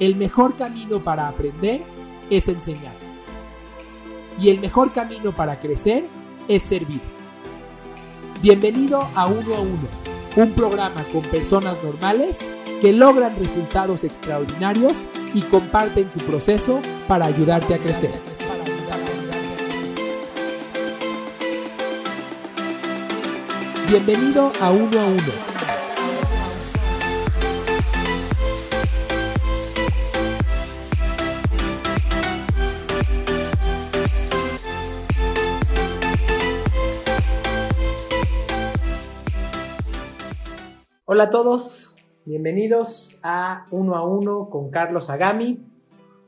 el mejor camino para aprender es enseñar. Y el mejor camino para crecer es servir. Bienvenido a Uno a Uno, un programa con personas normales que logran resultados extraordinarios y comparten su proceso para ayudarte a crecer. Bienvenido a Uno a Uno Hola a todos, bienvenidos a Uno a Uno con Carlos Agami.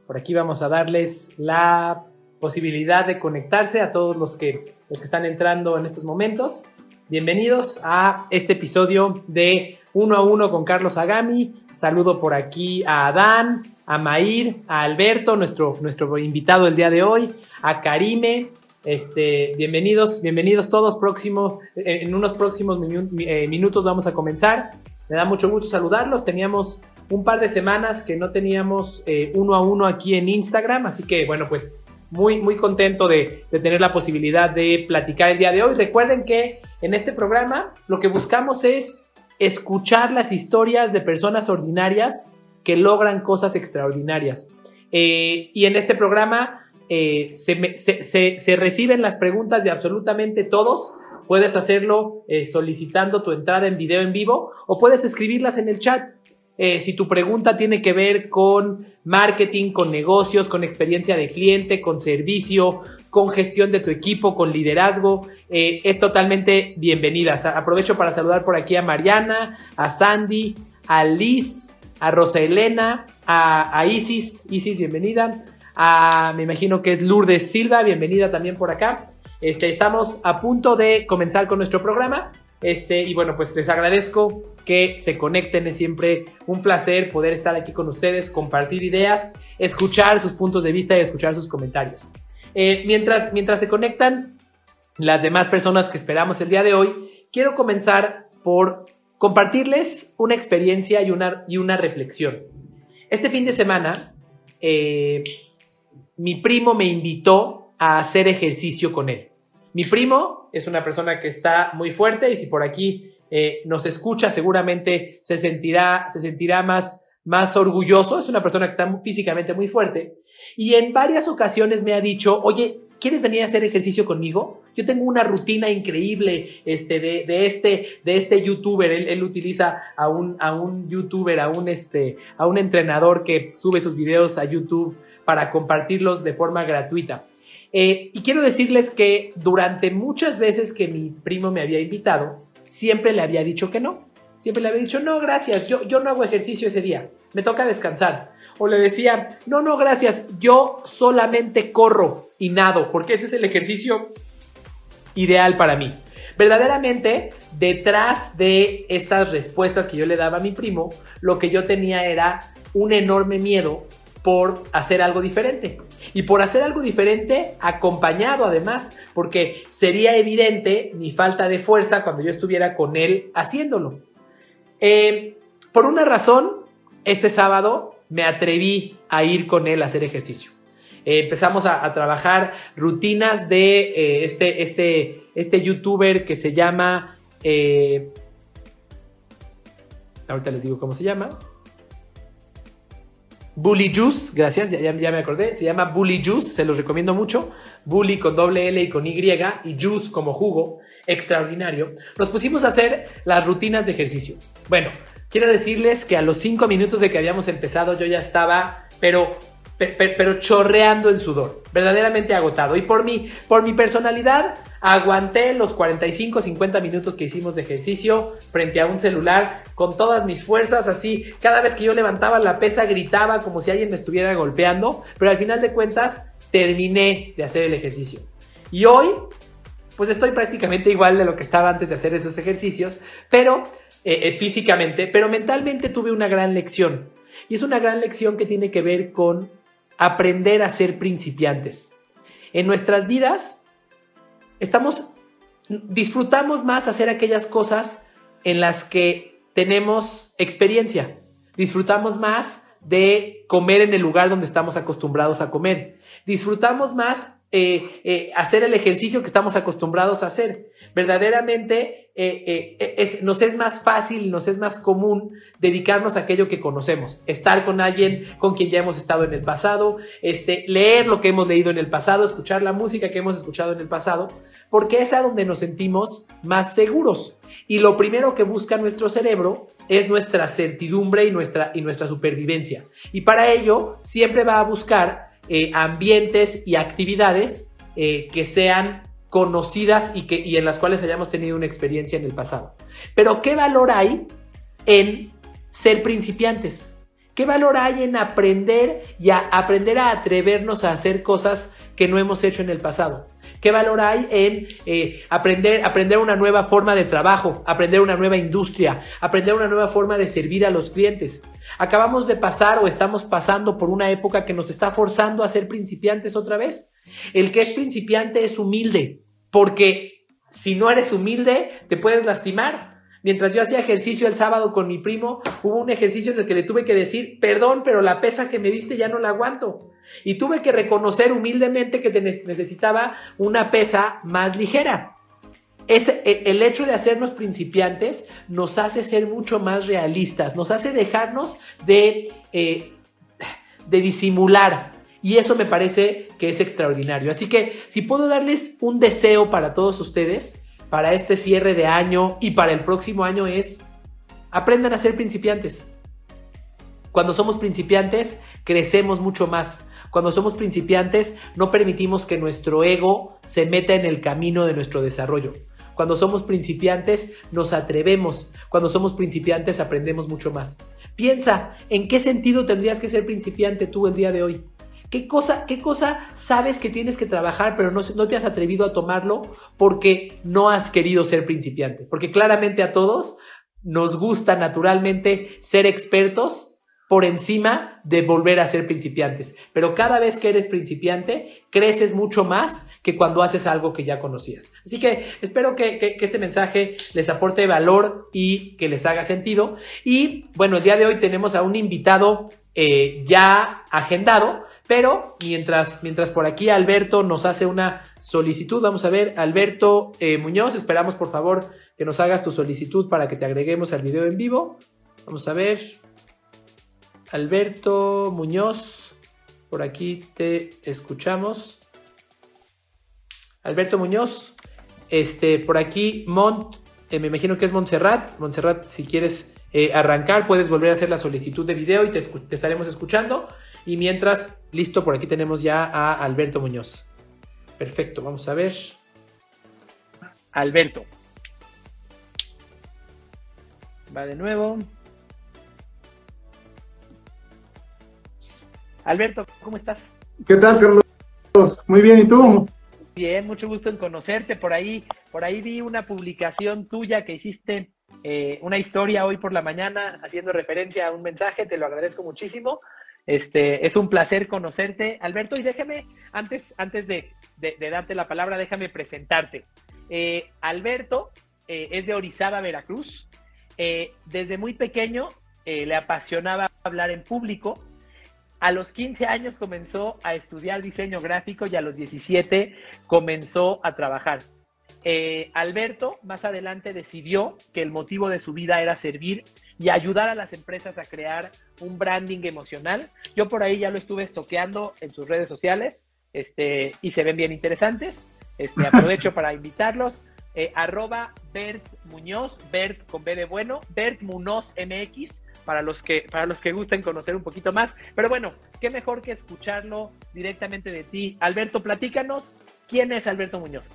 Por aquí vamos a darles la posibilidad de conectarse a todos los que, los que están entrando en estos momentos. Bienvenidos a este episodio de Uno a Uno con Carlos Agami. Saludo por aquí a Adán, a Mair, a Alberto, nuestro, nuestro invitado el día de hoy, a Karime, este, bienvenidos, bienvenidos todos próximos. En unos próximos eh, minutos vamos a comenzar. Me da mucho gusto saludarlos. Teníamos un par de semanas que no teníamos eh, uno a uno aquí en Instagram, así que bueno, pues muy, muy contento de, tener la posibilidad de platicar el día de hoy. Recuerden que en este programa lo que buscamos es escuchar las historias de personas ordinarias que logran cosas extraordinarias. Eh, y en este programa eh, se, reciben las preguntas de absolutamente todos. Puedes hacerlo eh, solicitando tu entrada en video en vivo o puedes escribirlas en el chat. Eh, si tu pregunta tiene que ver con marketing, con negocios, con experiencia de cliente, con servicio, con gestión de tu equipo, con liderazgo, es totalmente bienvenida. Aprovecho para saludar por aquí a Mariana, a Sandy, a Liz, a Rosa Elena, a, a Isis. Isis, bienvenida me imagino que es Lourdes Silva, bienvenida también por acá. Este, estamos a punto de comenzar con nuestro programa. Este, y bueno, pues les agradezco que se conecten. Es siempre un placer poder estar aquí con ustedes, compartir ideas, escuchar sus puntos de vista y escuchar sus comentarios. Eh, mientras, mientras se conectan las demás personas que esperamos el día de hoy, quiero comenzar por compartirles una experiencia y una, y una reflexión. Este fin de semana eh, mi primo me invitó a hacer ejercicio con él. Mi primo es una persona que está muy fuerte y si por aquí eh, nos escucha seguramente se sentirá, se sentirá más, más orgulloso. Es una persona que está físicamente muy fuerte y en varias ocasiones me ha dicho, oye, ¿quieres venir a hacer ejercicio conmigo? Yo tengo una rutina increíble este, de, este, de este youtuber. Él, utiliza a un, a un youtuber, a un, este, a un entrenador que sube sus videos a YouTube para compartirlos de forma gratuita. Eh, y quiero decirles que durante muchas veces que mi primo me había invitado, siempre le había dicho que no. Siempre le había dicho, no, gracias, yo, yo no hago ejercicio ese día, me toca descansar. O le decía, no, no, gracias, yo solamente corro y nado, porque ese es el ejercicio ideal para mí. Verdaderamente, detrás de estas respuestas que yo le daba a mi primo, lo que yo tenía era un enorme miedo por hacer algo diferente. Y por hacer algo diferente acompañado además, porque sería evidente mi falta de fuerza cuando yo estuviera con él haciéndolo. Eh, por una razón, este sábado me atreví a ir con él a hacer ejercicio. Eh, empezamos a, trabajar rutinas de eh, este, este, este youtuber que se llama... ahorita les digo cómo se llama. Bully Juice, gracias, ya, me acordé, se llama Bully Juice, se los recomiendo mucho. Bully con doble L y con Y y Juice como jugo, extraordinario. Nos pusimos a hacer las rutinas de ejercicio. Bueno, quiero decirles que a los cinco minutos de que habíamos empezado yo ya estaba, pero pero chorreando en sudor, verdaderamente agotado. Y por mi, por mi personalidad, aguanté los 45, 50 minutos que hicimos de ejercicio frente a un celular con todas mis fuerzas, así. Cada vez que yo levantaba la pesa gritaba como si alguien me estuviera golpeando, pero al final de cuentas terminé de hacer el ejercicio. Y hoy, pues estoy prácticamente igual de lo que estaba antes de hacer esos ejercicios, pero eh, eh, físicamente, pero mentalmente tuve una gran lección. Y es una gran lección que tiene que ver con aprender a ser principiantes. En nuestras vidas estamos disfrutamos más hacer aquellas cosas en las que tenemos experiencia. Disfrutamos más de comer en el lugar donde estamos acostumbrados a comer. Disfrutamos más eh, eh, hacer el ejercicio que estamos acostumbrados a hacer. Verdaderamente eh, nos es más fácil, nos es más común dedicarnos a aquello que conocemos, estar con alguien con quien ya hemos estado en el pasado, este, leer lo que hemos leído en el pasado, escuchar la música que hemos escuchado en el pasado, porque es a donde nos sentimos más seguros. Y lo primero que busca nuestro cerebro es nuestra certidumbre y nuestra, y nuestra supervivencia. Y para ello siempre va a buscar eh, ambientes y actividades eh, que sean conocidas y, que, y en las cuales hayamos tenido una experiencia en el pasado. Pero ¿qué valor hay en ser principiantes? ¿Qué valor hay en aprender y a aprender a atrevernos a hacer cosas que no hemos hecho en el pasado? ¿Qué valor hay en eh, aprender, aprender una nueva forma de trabajo, aprender una nueva industria, aprender una nueva forma de servir a los clientes? Acabamos de pasar o estamos pasando por una época que nos está forzando a ser principiantes otra vez. El que es principiante es humilde, porque si no eres humilde, te puedes lastimar. Mientras yo hacía ejercicio el sábado con mi primo, hubo un ejercicio en el que le tuve que decir, perdón, pero la pesa que me diste ya no la aguanto. Y tuve que reconocer humildemente que necesitaba una pesa más ligera. E, el hecho de hacernos principiantes nos hace ser mucho más realistas, nos hace dejarnos de, eh, de disimular. Y eso me parece que es extraordinario. Así que si puedo darles un deseo para todos ustedes, para este cierre de año y para el próximo año es, aprendan a ser principiantes. Cuando somos principiantes, crecemos mucho más. Cuando somos principiantes, no permitimos que nuestro ego se meta en el camino de nuestro desarrollo. Cuando somos principiantes, nos atrevemos. Cuando somos principiantes, aprendemos mucho más. Piensa, ¿en qué sentido tendrías que ser principiante tú el día de hoy? ¿Qué cosa, ¿Qué cosa sabes que tienes que trabajar, pero no, te has atrevido a tomarlo porque no has querido ser principiante? Porque claramente a todos nos gusta naturalmente ser expertos por encima de volver a ser principiantes. Pero cada vez que eres principiante, creces mucho más que cuando haces algo que ya conocías. Así que espero que, este mensaje les aporte valor y que les haga sentido. Y bueno, el día de hoy tenemos a un invitado eh, ya agendado, pero mientras, mientras por aquí Alberto nos hace una solicitud, vamos a ver, Alberto eh, Muñoz, esperamos por favor que nos hagas tu solicitud para que te agreguemos al video en vivo. Vamos a ver, Alberto Muñoz, por aquí te escuchamos. Alberto Muñoz, este, por aquí Mont, eh, me imagino que es Montserrat. Montserrat, si quieres eh, arrancar, puedes volver a hacer la solicitud de video y te, te estaremos escuchando. Y mientras, listo, por aquí tenemos ya a Alberto Muñoz. Perfecto, vamos a ver. Alberto. Va de nuevo. Alberto, ¿cómo estás? ¿Qué tal, Carlos? Muy bien, ¿y tú? Bien, mucho gusto en conocerte. Por ahí, por ahí vi una publicación tuya que hiciste, eh, una historia hoy por la mañana, haciendo referencia a un mensaje. Te lo agradezco muchísimo. Este, es un placer conocerte, Alberto. Y déjame, antes, antes de, darte la palabra, déjame presentarte. Eh, Alberto eh, es de Orizaba, Veracruz. desde muy pequeño le apasionaba hablar en público a los 15 años comenzó a estudiar diseño gráfico y a los 17 comenzó a trabajar. Eh, Alberto más adelante decidió que el motivo de su vida era servir y ayudar a las empresas a crear un branding emocional. Yo por ahí ya lo estuve estoqueando en sus redes sociales este, y se ven bien interesantes. Este, aprovecho para invitarlos. Eh, arroba Bert Muñoz, Bert con B de bueno, Bert Munoz MX para los que para los que gusten conocer un poquito más. Pero bueno, qué mejor que escucharlo directamente de ti. Alberto, platícanos, ¿quién es Alberto Muñoz?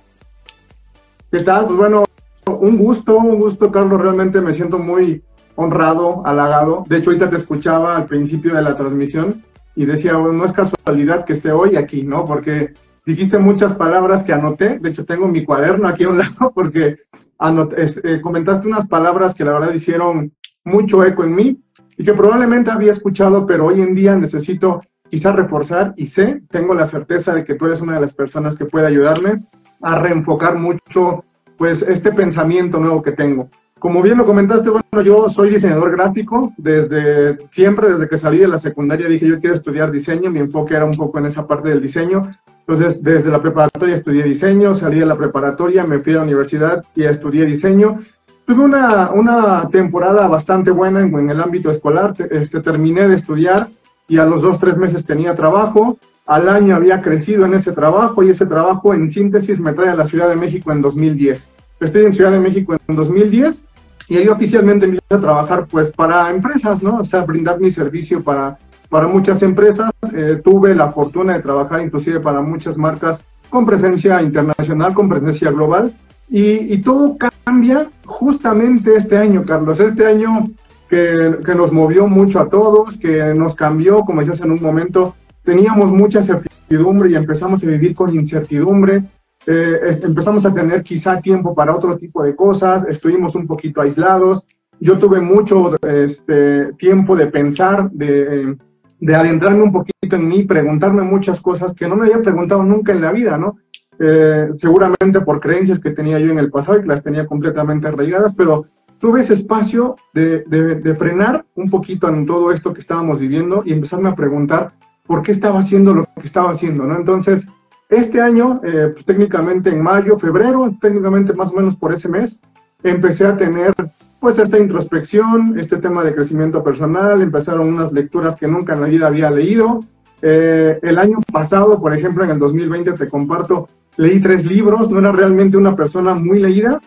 ¿Qué tal? Pues bueno, un gusto, un gusto, Carlos. Realmente me siento muy honrado, halagado. De hecho, ahorita te escuchaba al principio de la transmisión y decía, no es casualidad que esté hoy aquí, ¿no? Porque dijiste muchas palabras que anoté. De hecho, tengo mi cuaderno aquí a un lado porque eh, comentaste unas palabras que la verdad hicieron mucho eco en mí y que probablemente había escuchado, pero hoy en día necesito quizás reforzar y sé, tengo la certeza de que tú eres una de las personas que puede ayudarme a reenfocar mucho pues este pensamiento nuevo que tengo. como bien lo comentaste, bueno, yo soy diseñador gráfico. Desde siempre, desde que salí de la secundaria, dije yo quiero estudiar diseño. Mi enfoque era un poco en esa parte del diseño. Entonces, desde la preparatoria estudié diseño, salí de la preparatoria, me fui a la universidad y estudié diseño. Tuve una, una temporada bastante buena en, en el ámbito escolar. Este, terminé de estudiar y a los dos, tres meses tenía trabajo. Al año había crecido en ese trabajo y ese trabajo, en síntesis, me trae a la Ciudad de México en 2010. Estoy en Ciudad de México en 2010 y ahí oficialmente empiezo a trabajar pues para empresas, ¿no? O sea, brindar mi servicio para, para muchas empresas. Eh, tuve la fortuna de trabajar inclusive para muchas marcas con presencia internacional, con presencia global. Y, y todo cambia justamente este año, Carlos. Este año que, que, nos movió mucho a todos, que nos cambió, como decías en un momento, teníamos mucha certidumbre y empezamos a vivir con incertidumbre. Eh, empezamos a tener quizá tiempo para otro tipo de cosas, estuvimos un poquito aislados. Yo tuve mucho este, tiempo de pensar, de, de, adentrarme un poquito en mí, preguntarme muchas cosas que no me había preguntado nunca en la vida, ¿no? Eh, seguramente por creencias que tenía yo en el pasado y que las tenía completamente arraigadas, pero tuve ese espacio de, de, de frenar un poquito en todo esto que estábamos viviendo y empezarme a preguntar por qué estaba haciendo lo que estaba haciendo, ¿no? Entonces, este año, eh, pues, técnicamente en mayo, febrero, técnicamente más o menos por ese mes, empecé a tener pues esta introspección, este tema de crecimiento personal, empezaron unas lecturas que nunca en la vida había leído. Eh, el año pasado, por ejemplo, en el 2020, te comparto, leí tres libros, no era realmente una persona muy leída,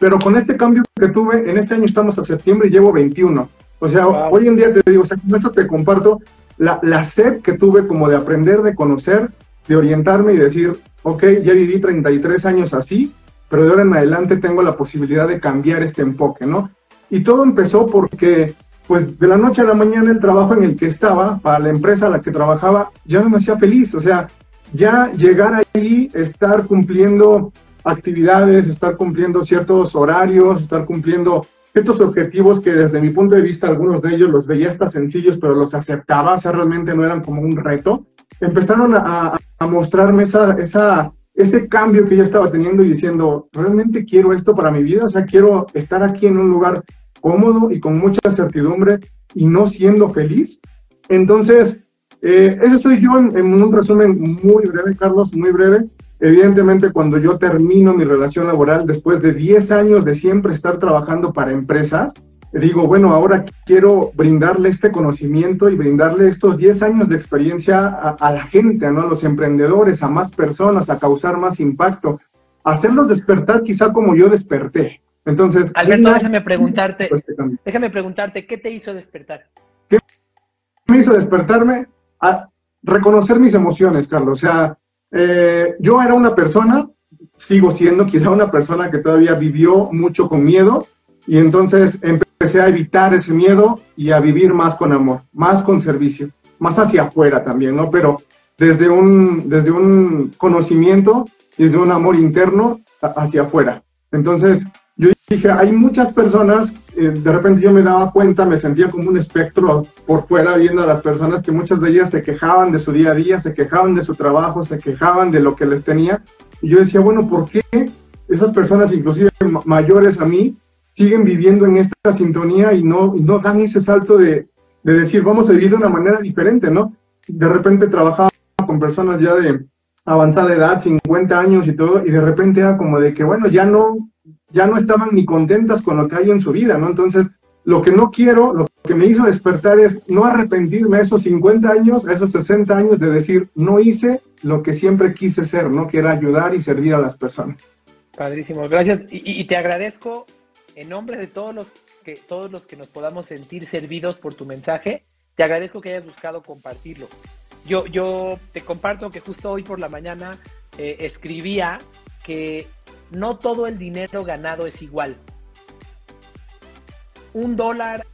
pero con este cambio que tuve, en este año estamos a septiembre y llevo 21. O sea, hoy en día te digo, o sea, con esto te comparto la, la sed que tuve como de aprender, de conocer, de orientarme y decir, ok, ya viví 33 años así, pero de ahora en adelante tengo la posibilidad de cambiar este enfoque, ¿no? Y todo empezó porque, pues, de la noche a la mañana el trabajo en el que estaba, para la empresa a la que trabajaba, ya no me hacía feliz, o sea, ya llegar ahí, estar cumpliendo actividades, estar cumpliendo ciertos horarios, estar cumpliendo ciertos objetivos que desde mi punto de vista algunos de ellos los veía hasta sencillos, pero los aceptaba, o sea, realmente no eran como un reto empezaron a, a mostrarme esa, esa, ese cambio que yo estaba teniendo y diciendo, realmente quiero esto para mi vida, o sea, quiero estar aquí en un lugar cómodo y con mucha certidumbre y no siendo feliz. Entonces, eh, ese soy yo en, en, un resumen muy breve, Carlos, muy breve. Evidentemente, cuando yo termino mi relación laboral, después de 10 años de siempre estar trabajando para empresas, digo, bueno, ahora quiero brindarle este conocimiento y brindarle estos 10 años de experiencia a, la gente, ¿no? a los emprendedores, a más personas, a causar más impacto, hacerlos despertar quizá como yo desperté. Entonces, Alberto, déjame preguntarte, este déjame preguntarte, ¿qué te hizo despertar? ¿Qué me hizo despertarme? A reconocer mis emociones, Carlos. O sea, eh, yo era una persona, sigo siendo quizá una persona que todavía vivió mucho con miedo, y entonces empecé a evitar ese miedo y a vivir más con amor, más con servicio, más hacia afuera también, ¿no? Pero desde un, desde un conocimiento, desde un amor interno hacia afuera. Entonces, yo dije, hay muchas personas, eh, de repente yo me daba cuenta, me sentía como un espectro por fuera viendo a las personas que muchas de ellas se quejaban de su día a día, se quejaban de su trabajo, se quejaban de lo que les tenía. Y yo decía, bueno, ¿por qué esas personas, inclusive mayores a mí, siguen viviendo en esta sintonía y no, no dan ese salto de, de, decir, vamos a vivir de una manera diferente, ¿no? De repente trabajaba con personas ya de avanzada edad, 50 años y todo, y de repente era como de que, bueno, ya no, ya no estaban ni contentas con lo que hay en su vida, ¿no? Entonces, lo que no quiero, lo que me hizo despertar es no arrepentirme a esos 50 años, a esos 60 años de decir, no hice lo que siempre quise ser, ¿no? Que era ayudar y servir a las personas. Padrísimo, gracias. Y, y te agradezco en nombre de todos los que todos los que nos podamos sentir servidos por tu mensaje, te agradezco que hayas buscado compartirlo. Yo, yo te comparto que justo hoy por la mañana eh, escribía que no todo el dinero ganado es igual. Un dólar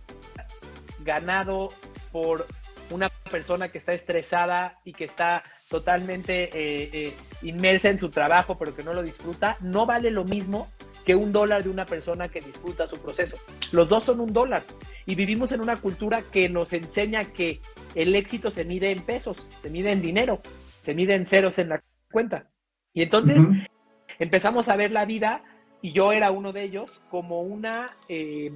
ganado por una persona que está estresada y que está totalmente eh, eh, inmersa en su trabajo pero que no lo disfruta, no vale lo mismo que un dólar de una persona que disfruta su proceso. Los dos son un dólar y vivimos en una cultura que nos enseña que el éxito se mide en pesos, se mide en dinero, se mide en ceros en la cuenta. Y entonces empezamos a ver la vida y yo era uno de ellos, como una, eh,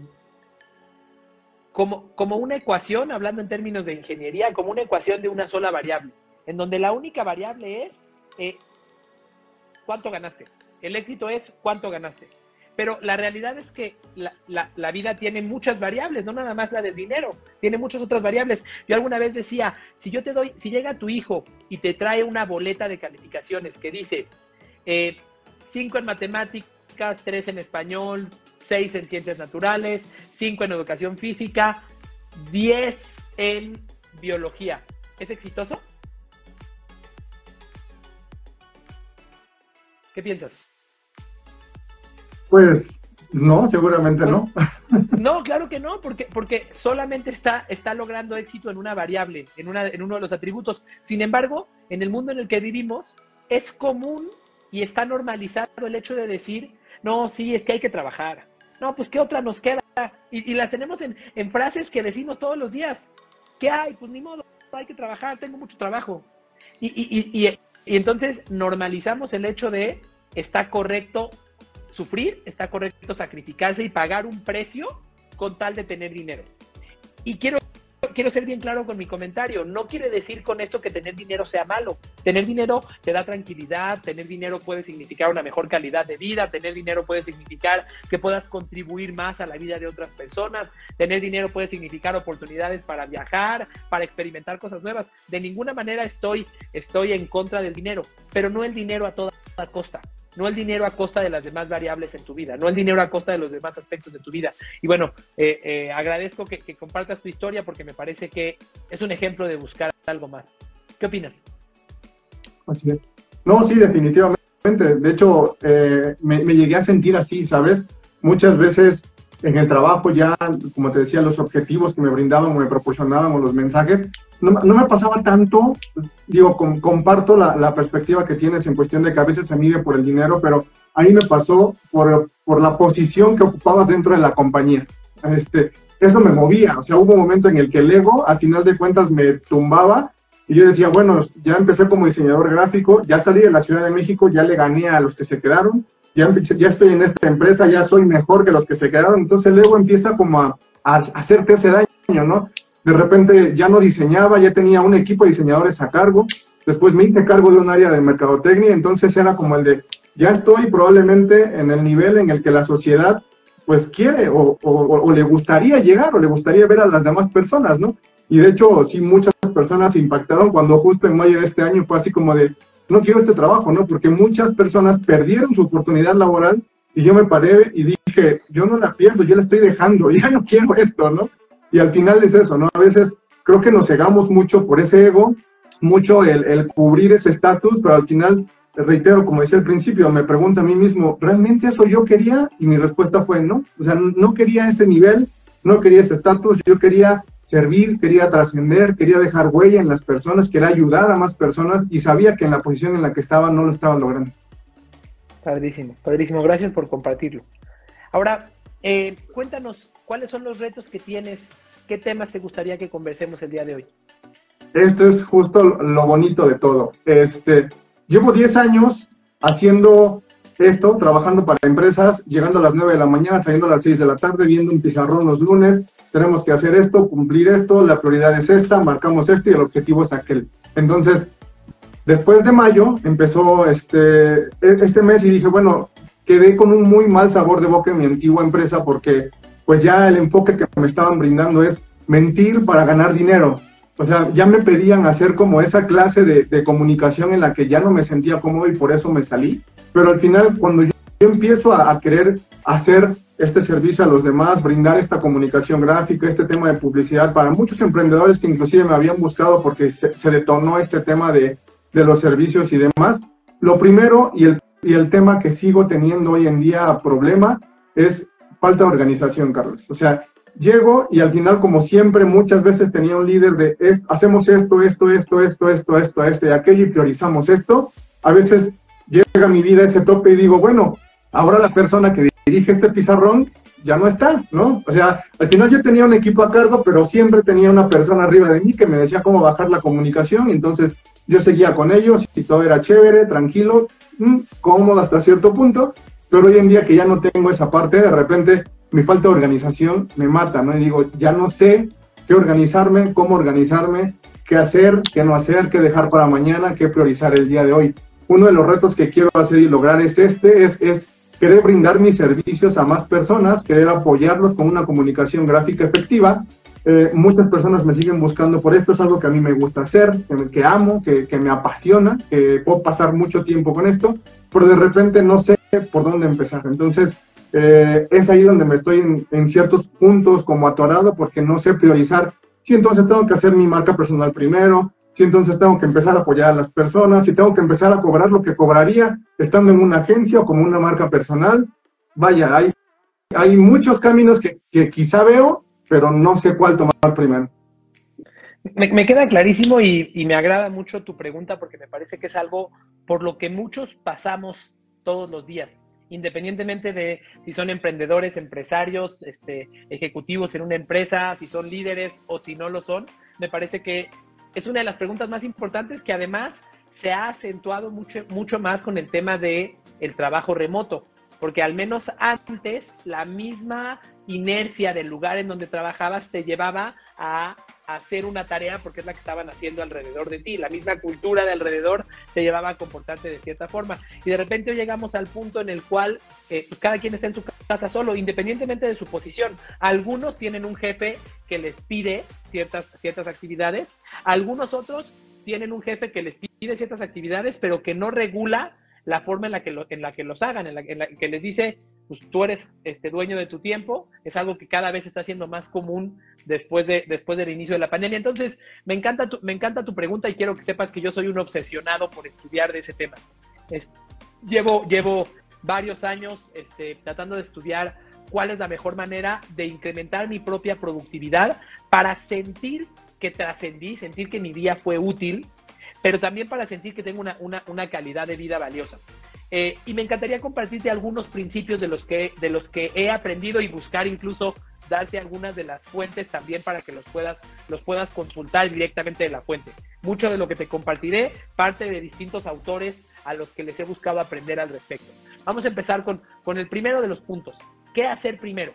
como, como una ecuación, hablando en términos de ingeniería, como una ecuación de una sola variable, en donde la única variable es eh, cuánto ganaste. El éxito es cuánto ganaste. Pero la realidad es que la, vida tiene muchas variables, no nada más la del dinero, tiene muchas otras variables. Yo alguna vez decía, si yo te doy, si llega tu hijo y te trae una boleta de calificaciones que dice 5 eh, en matemáticas, 3 en español, 6 en ciencias naturales, 5 en educación física, 10 en biología, ¿es exitoso? ¿Qué piensas? Pues no, seguramente no. No, claro que no, porque, porque solamente está, está logrando éxito en una variable, en, una, en uno de los atributos. Sin embargo, en el mundo en el que vivimos, es común y está normalizado el hecho de decir, no, sí, es que hay que trabajar. No, pues ¿qué otra nos queda? Y, y la tenemos en, en frases que decimos todos los días. ¿Qué hay? Pues ni modo, hay que trabajar, tengo mucho trabajo. Y, y, y entonces normalizamos el hecho de está correcto sufrir, está correcto sacrificarse y pagar un precio con tal de tener dinero. Y quiero, quiero ser bien claro con mi comentario, no quiere decir con esto que tener dinero sea malo. Tener dinero te da tranquilidad, tener dinero puede significar una mejor calidad de vida, tener dinero puede significar que puedas contribuir más a la vida de otras personas, tener dinero puede significar oportunidades para viajar, para experimentar cosas nuevas. De ninguna manera estoy, estoy en contra del dinero, pero no el dinero a toda costa no el dinero a costa de las demás variables en tu vida, no el dinero a costa de los demás aspectos de tu vida. Y bueno, eh, eh, agradezco que, compartas tu historia porque me parece que es un ejemplo de buscar algo más. ¿Qué opinas? No, sí, definitivamente. De hecho, eh, me, llegué a sentir así, ¿sabes? Muchas veces en el trabajo ya, como te decía, los objetivos que me brindaban o me proporcionaban o los mensajes, no, no me pasaba tanto, digo, comparto la, la, perspectiva que tienes en cuestión de que a veces se mide por el dinero, pero ahí me pasó por, por la posición que ocupabas dentro de la compañía. Este, eso me movía, o sea, hubo un momento en el que el ego, a final de cuentas, me tumbaba y yo decía, bueno, ya empecé como diseñador gráfico, ya salí de la Ciudad de México, ya le gané a los que se quedaron, ya, ya estoy en esta empresa, ya soy mejor que los que se quedaron, entonces el ego empieza como a, hacerte ese daño, ¿no? De repente ya no diseñaba, ya tenía un equipo de diseñadores a cargo, después me hice cargo de un área de mercadotecnia, entonces era como el de, ya estoy probablemente en el nivel en el que la sociedad pues quiere o, o, le gustaría llegar o le gustaría ver a las demás personas, ¿no? Y de hecho, sí, muchas personas impactaron cuando justo en mayo de este año fue así como de, no quiero este trabajo, ¿no? Porque muchas personas perdieron su oportunidad laboral y yo me paré y dije, yo no la pierdo, yo la estoy dejando, ya no quiero esto, ¿no? Y al final es eso, ¿no? A veces creo que nos cegamos mucho por ese ego, mucho el, el cubrir ese estatus, pero al final, reitero, como decía al principio, me pregunto a mí mismo, ¿realmente eso yo quería? Y mi respuesta fue no. O sea, no quería ese nivel, no quería ese estatus, yo quería servir, quería trascender, quería dejar huella en las personas, quería ayudar a más personas y sabía que en la posición en la que estaba no lo estaba logrando. Padrísimo, padrísimo. Gracias por compartirlo. Ahora, eh, cuéntanos, ¿cuáles son los retos que tienes? ¿Qué temas te gustaría que conversemos el día de hoy? Este es justo lo bonito de todo. Este, llevo 10 años haciendo esto, trabajando para empresas, llegando a las 9 de la mañana, saliendo a las 6 de la tarde, viendo un pizarrón los lunes, tenemos que hacer esto, cumplir esto, la prioridad es esta, marcamos esto y el objetivo es aquel. Entonces, después de mayo empezó este, e, este mes y dije, bueno, quedé con un muy mal sabor de boca en mi antigua empresa porque pues ya el enfoque que me estaban brindando es mentir para ganar dinero. O sea, ya me pedían hacer como esa clase de, de comunicación en la que ya no me sentía cómodo y por eso me salí pero al final cuando yo, empiezo a, querer hacer este servicio a los demás, brindar esta comunicación gráfica, este tema de publicidad para muchos emprendedores que inclusive me habían buscado porque se, detonó este tema de, de, los servicios y demás. Lo primero y el, y el tema que sigo teniendo hoy en día problema es falta de organización, Carlos. O sea, llego y al final, como siempre, muchas veces tenía un líder de hacemos esto, esto, esto, esto, esto, esto, esto y aquello y priorizamos esto. A veces llega a mi vida ese tope y digo, bueno, ahora la persona que dirige este pizarrón ya no está, ¿no? O sea, al final yo tenía un equipo a cargo, pero siempre tenía una persona arriba de mí que me decía cómo bajar la comunicación, y entonces yo seguía con ellos y todo era chévere, tranquilo, mm, cómodo hasta cierto punto, Pero hoy en día que ya no tengo esa parte, de repente mi falta de organización me mata, ¿no? Y digo, ya no sé qué organizarme, cómo organizarme, qué hacer, qué no hacer, qué dejar para mañana, qué priorizar el día de hoy. Uno de los retos que quiero hacer y lograr es este, es, querer brindar mis servicios a más personas, querer apoyarlos con una comunicación gráfica efectiva. Eh, muchas personas me siguen buscando por esto, es algo que a mí me gusta hacer, que, amo, que, que, me apasiona, que puedo pasar mucho tiempo con esto, pero de repente no sé por dónde empezar. Entonces, eh, es ahí donde me estoy en, ciertos puntos como atorado porque no sé priorizar. Si entonces tengo que hacer mi marca personal primero, si entonces tengo que empezar a apoyar a las personas, si tengo que empezar a cobrar lo que cobraría estando en una agencia o como una marca personal. Vaya, hay, hay muchos caminos que, quizá veo, pero no sé cuál tomar primero. Me, me queda clarísimo y, y me agrada mucho tu pregunta porque me parece que es algo por lo que muchos pasamos todos los días independientemente de si son emprendedores, empresarios, este, ejecutivos en una empresa, si son líderes o si no lo son, me parece que es una de las preguntas más importantes que además se ha acentuado mucho, mucho más con el tema de el trabajo remoto, porque al menos antes la misma inercia del lugar en donde trabajabas te llevaba a hacer una tarea porque es la que estaban haciendo alrededor de ti. La misma cultura de alrededor te llevaba a comportarte de cierta forma. Y de repente llegamos al punto en el cual eh, cada quien está en su casa solo, independientemente de su posición. Algunos tienen un jefe que les pide ciertas, ciertas actividades, algunos otros tienen un jefe que les pide ciertas actividades, pero que no regula la forma en la que, en la que los hagan, en la que les dice, pues tú eres este, dueño de tu tiempo, es algo que cada vez está siendo más común después, de, después del inicio de la pandemia. Entonces, me encanta, tu, pregunta y quiero que sepas que yo soy un obsesionado por estudiar de ese tema. Llevo, varios años este, tratando de estudiar cuál es la mejor manera de incrementar mi propia productividad para sentir que trascendí, sentir que mi día fue útil, pero también para sentir que tengo una calidad de vida valiosa. Eh, y me encantaría compartirte algunos principios de los, que, de los que he aprendido y buscar incluso darte algunas de las fuentes también para que los puedas, los puedas consultar directamente de la fuente. Mucho de lo que te compartiré parte de distintos autores a los que les he buscado aprender al respecto. Vamos a empezar con, con el primero de los puntos. ¿Qué hacer primero?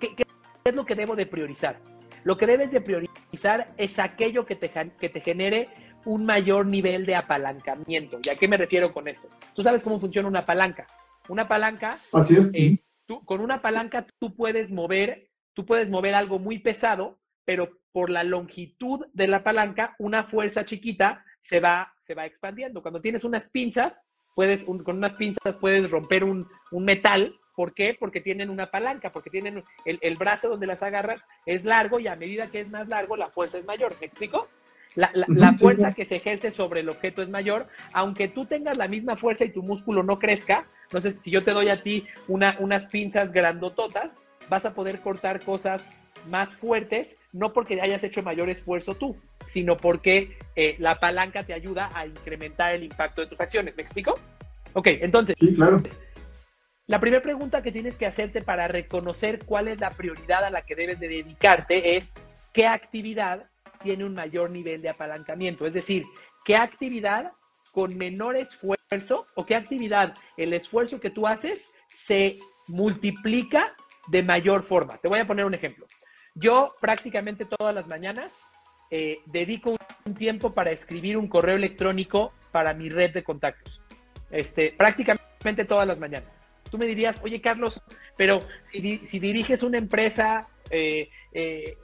¿Qué, ¿Qué, es lo que debo de priorizar? Lo que debes de priorizar es aquello que te, que te genere un mayor nivel de apalancamiento. ¿Y a qué me refiero con esto? Tú sabes cómo funciona una palanca. Una palanca, Así es. Eh, tú, con una palanca tú puedes mover, tú puedes mover algo muy pesado, pero por la longitud de la palanca, una fuerza chiquita se va, se va expandiendo. Cuando tienes unas pinzas, puedes, un, con unas pinzas puedes romper un, un, metal. ¿Por qué? Porque tienen una palanca, porque tienen el, el brazo donde las agarras es largo y a medida que es más largo, la fuerza es mayor. ¿Me explico? La, la, la, fuerza que se ejerce sobre el objeto es mayor, aunque tú tengas la misma fuerza y tu músculo no crezca. Entonces, si yo te doy a ti una, unas pinzas grandototas, vas a poder cortar cosas más fuertes, no porque hayas hecho mayor esfuerzo tú, sino porque eh, la palanca te ayuda a incrementar el impacto de tus acciones. ¿Me explico? Ok, entonces. Sí, claro. La primera pregunta que tienes que hacerte para reconocer cuál es la prioridad a la que debes de dedicarte es qué actividad tiene un mayor nivel de apalancamiento. Es decir, qué actividad con menor esfuerzo o qué actividad el esfuerzo que tú haces se multiplica de mayor forma. Te voy a poner un ejemplo. Yo prácticamente todas las mañanas eh, dedico un tiempo para escribir un correo electrónico para mi red de contactos. Este, prácticamente todas las mañanas. Tú me dirías, oye Carlos, pero si, diriges una empresa eh, eh,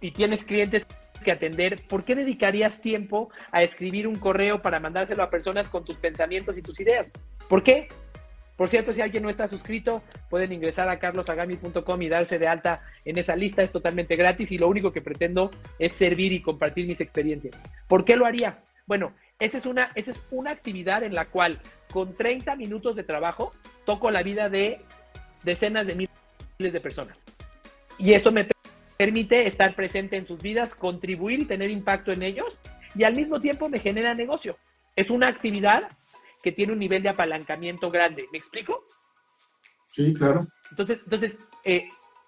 y tienes clientes que atender, ¿por qué dedicarías tiempo a escribir un correo para mandárselo a personas con tus pensamientos y tus ideas? ¿Por qué? Por cierto, si alguien no está suscrito, pueden ingresar a carlosagami.com y darse de alta en esa lista, es totalmente gratis y lo único que pretendo es servir y compartir mis experiencias. ¿Por qué lo haría? Bueno, esa es una, esa es una actividad en la cual con 30 minutos de trabajo toco la vida de decenas de miles de personas. Y eso me permite estar presente en sus vidas, contribuir y tener impacto en ellos y al mismo tiempo me genera negocio. Es una actividad que tiene un nivel de apalancamiento grande. ¿Me explico? Sí, claro. Entonces, entonces eh,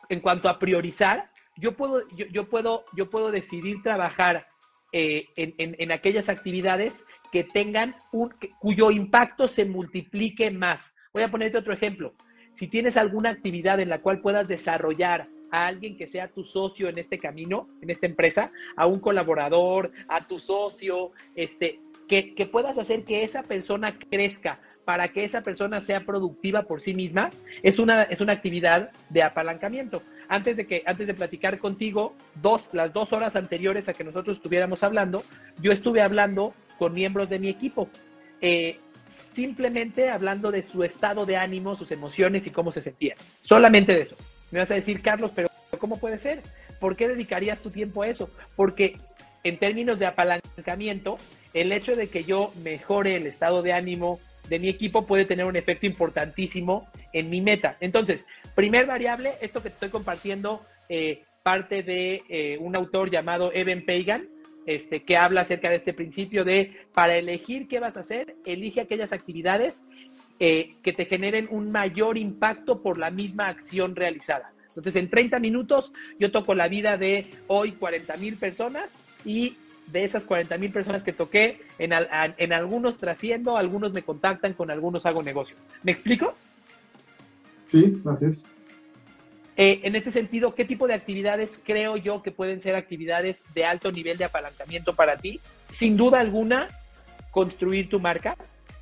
en cuanto a priorizar, yo puedo, yo, yo puedo, yo puedo decidir trabajar eh, en, en, en, aquellas actividades que tengan un, cuyo impacto se multiplique más. Voy a ponerte otro ejemplo. Si tienes alguna actividad en la cual puedas desarrollar a alguien que sea tu socio en este camino, en esta empresa, a un colaborador, a tu socio, este, que, que, puedas hacer que esa persona crezca para que esa persona sea productiva por sí misma, es una, es una actividad de apalancamiento. Antes de, que, antes de platicar contigo, dos, las dos horas anteriores a que nosotros estuviéramos hablando, yo estuve hablando con miembros de mi equipo. Eh, simplemente hablando de su estado de ánimo, sus emociones y cómo se sentían. Solamente de eso. Me vas a decir, Carlos, pero ¿cómo puede ser? ¿Por qué dedicarías tu tiempo a eso? Porque en términos de apalancamiento, el hecho de que yo mejore el estado de ánimo de mi equipo puede tener un efecto importantísimo en mi meta. Entonces, primer variable, esto que te estoy compartiendo, eh, parte de eh, un autor llamado Evan Pagan, este, que habla acerca de este principio de para elegir qué vas a hacer, elige aquellas actividades eh, que te generen un mayor impacto por la misma acción realizada. Entonces, en 30 minutos yo toco la vida de hoy 40 mil personas y de esas 40 mil personas que toqué, en, en algunos trasciendo, algunos me contactan, con algunos hago negocio. ¿Me explico? Sí, gracias. Eh, en este sentido, ¿qué tipo de actividades creo yo que pueden ser actividades de alto nivel de apalancamiento para ti? Sin duda alguna, construir tu marca.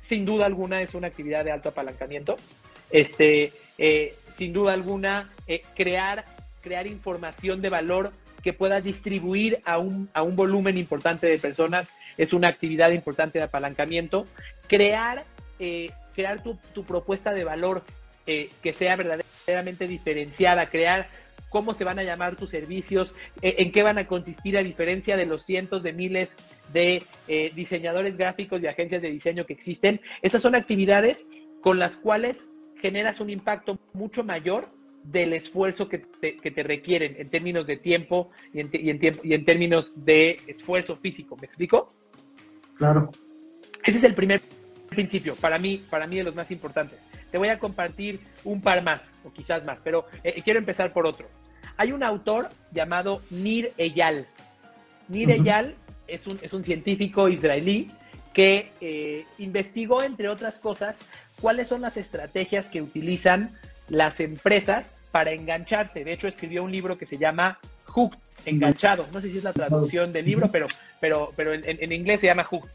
Sin duda alguna es una actividad de alto apalancamiento. Este, eh, sin duda alguna, eh, crear, crear información de valor que puedas distribuir a un, a un volumen importante de personas es una actividad importante de apalancamiento. Crear, crear tu, tu propuesta de valor que sea verdaderamente diferenciada, crear cómo se van a llamar tus servicios, eh, en qué van a consistir a diferencia de los cientos de miles de eh, diseñadores gráficos y agencias de diseño que existen. Esas son actividades con las cuales generas un impacto mucho mayor del esfuerzo que te, requieren en términos de tiempo y en, y, en y en términos de esfuerzo físico. ¿Me explico? Claro. Ese es el primer principio, para mí, para mí de los más importantes. Te voy a compartir un par más, o quizás más, pero eh, quiero empezar por otro. Hay un autor llamado Nir Eyal. Nir Eyal es un, es un científico israelí que eh, investigó, entre otras cosas, cuáles son las estrategias que utilizan las empresas para engancharte. De hecho, escribió un libro que se llama Hook, enganchado. No sé si es la traducción del libro, pero, pero, pero en, en inglés se llama Hook.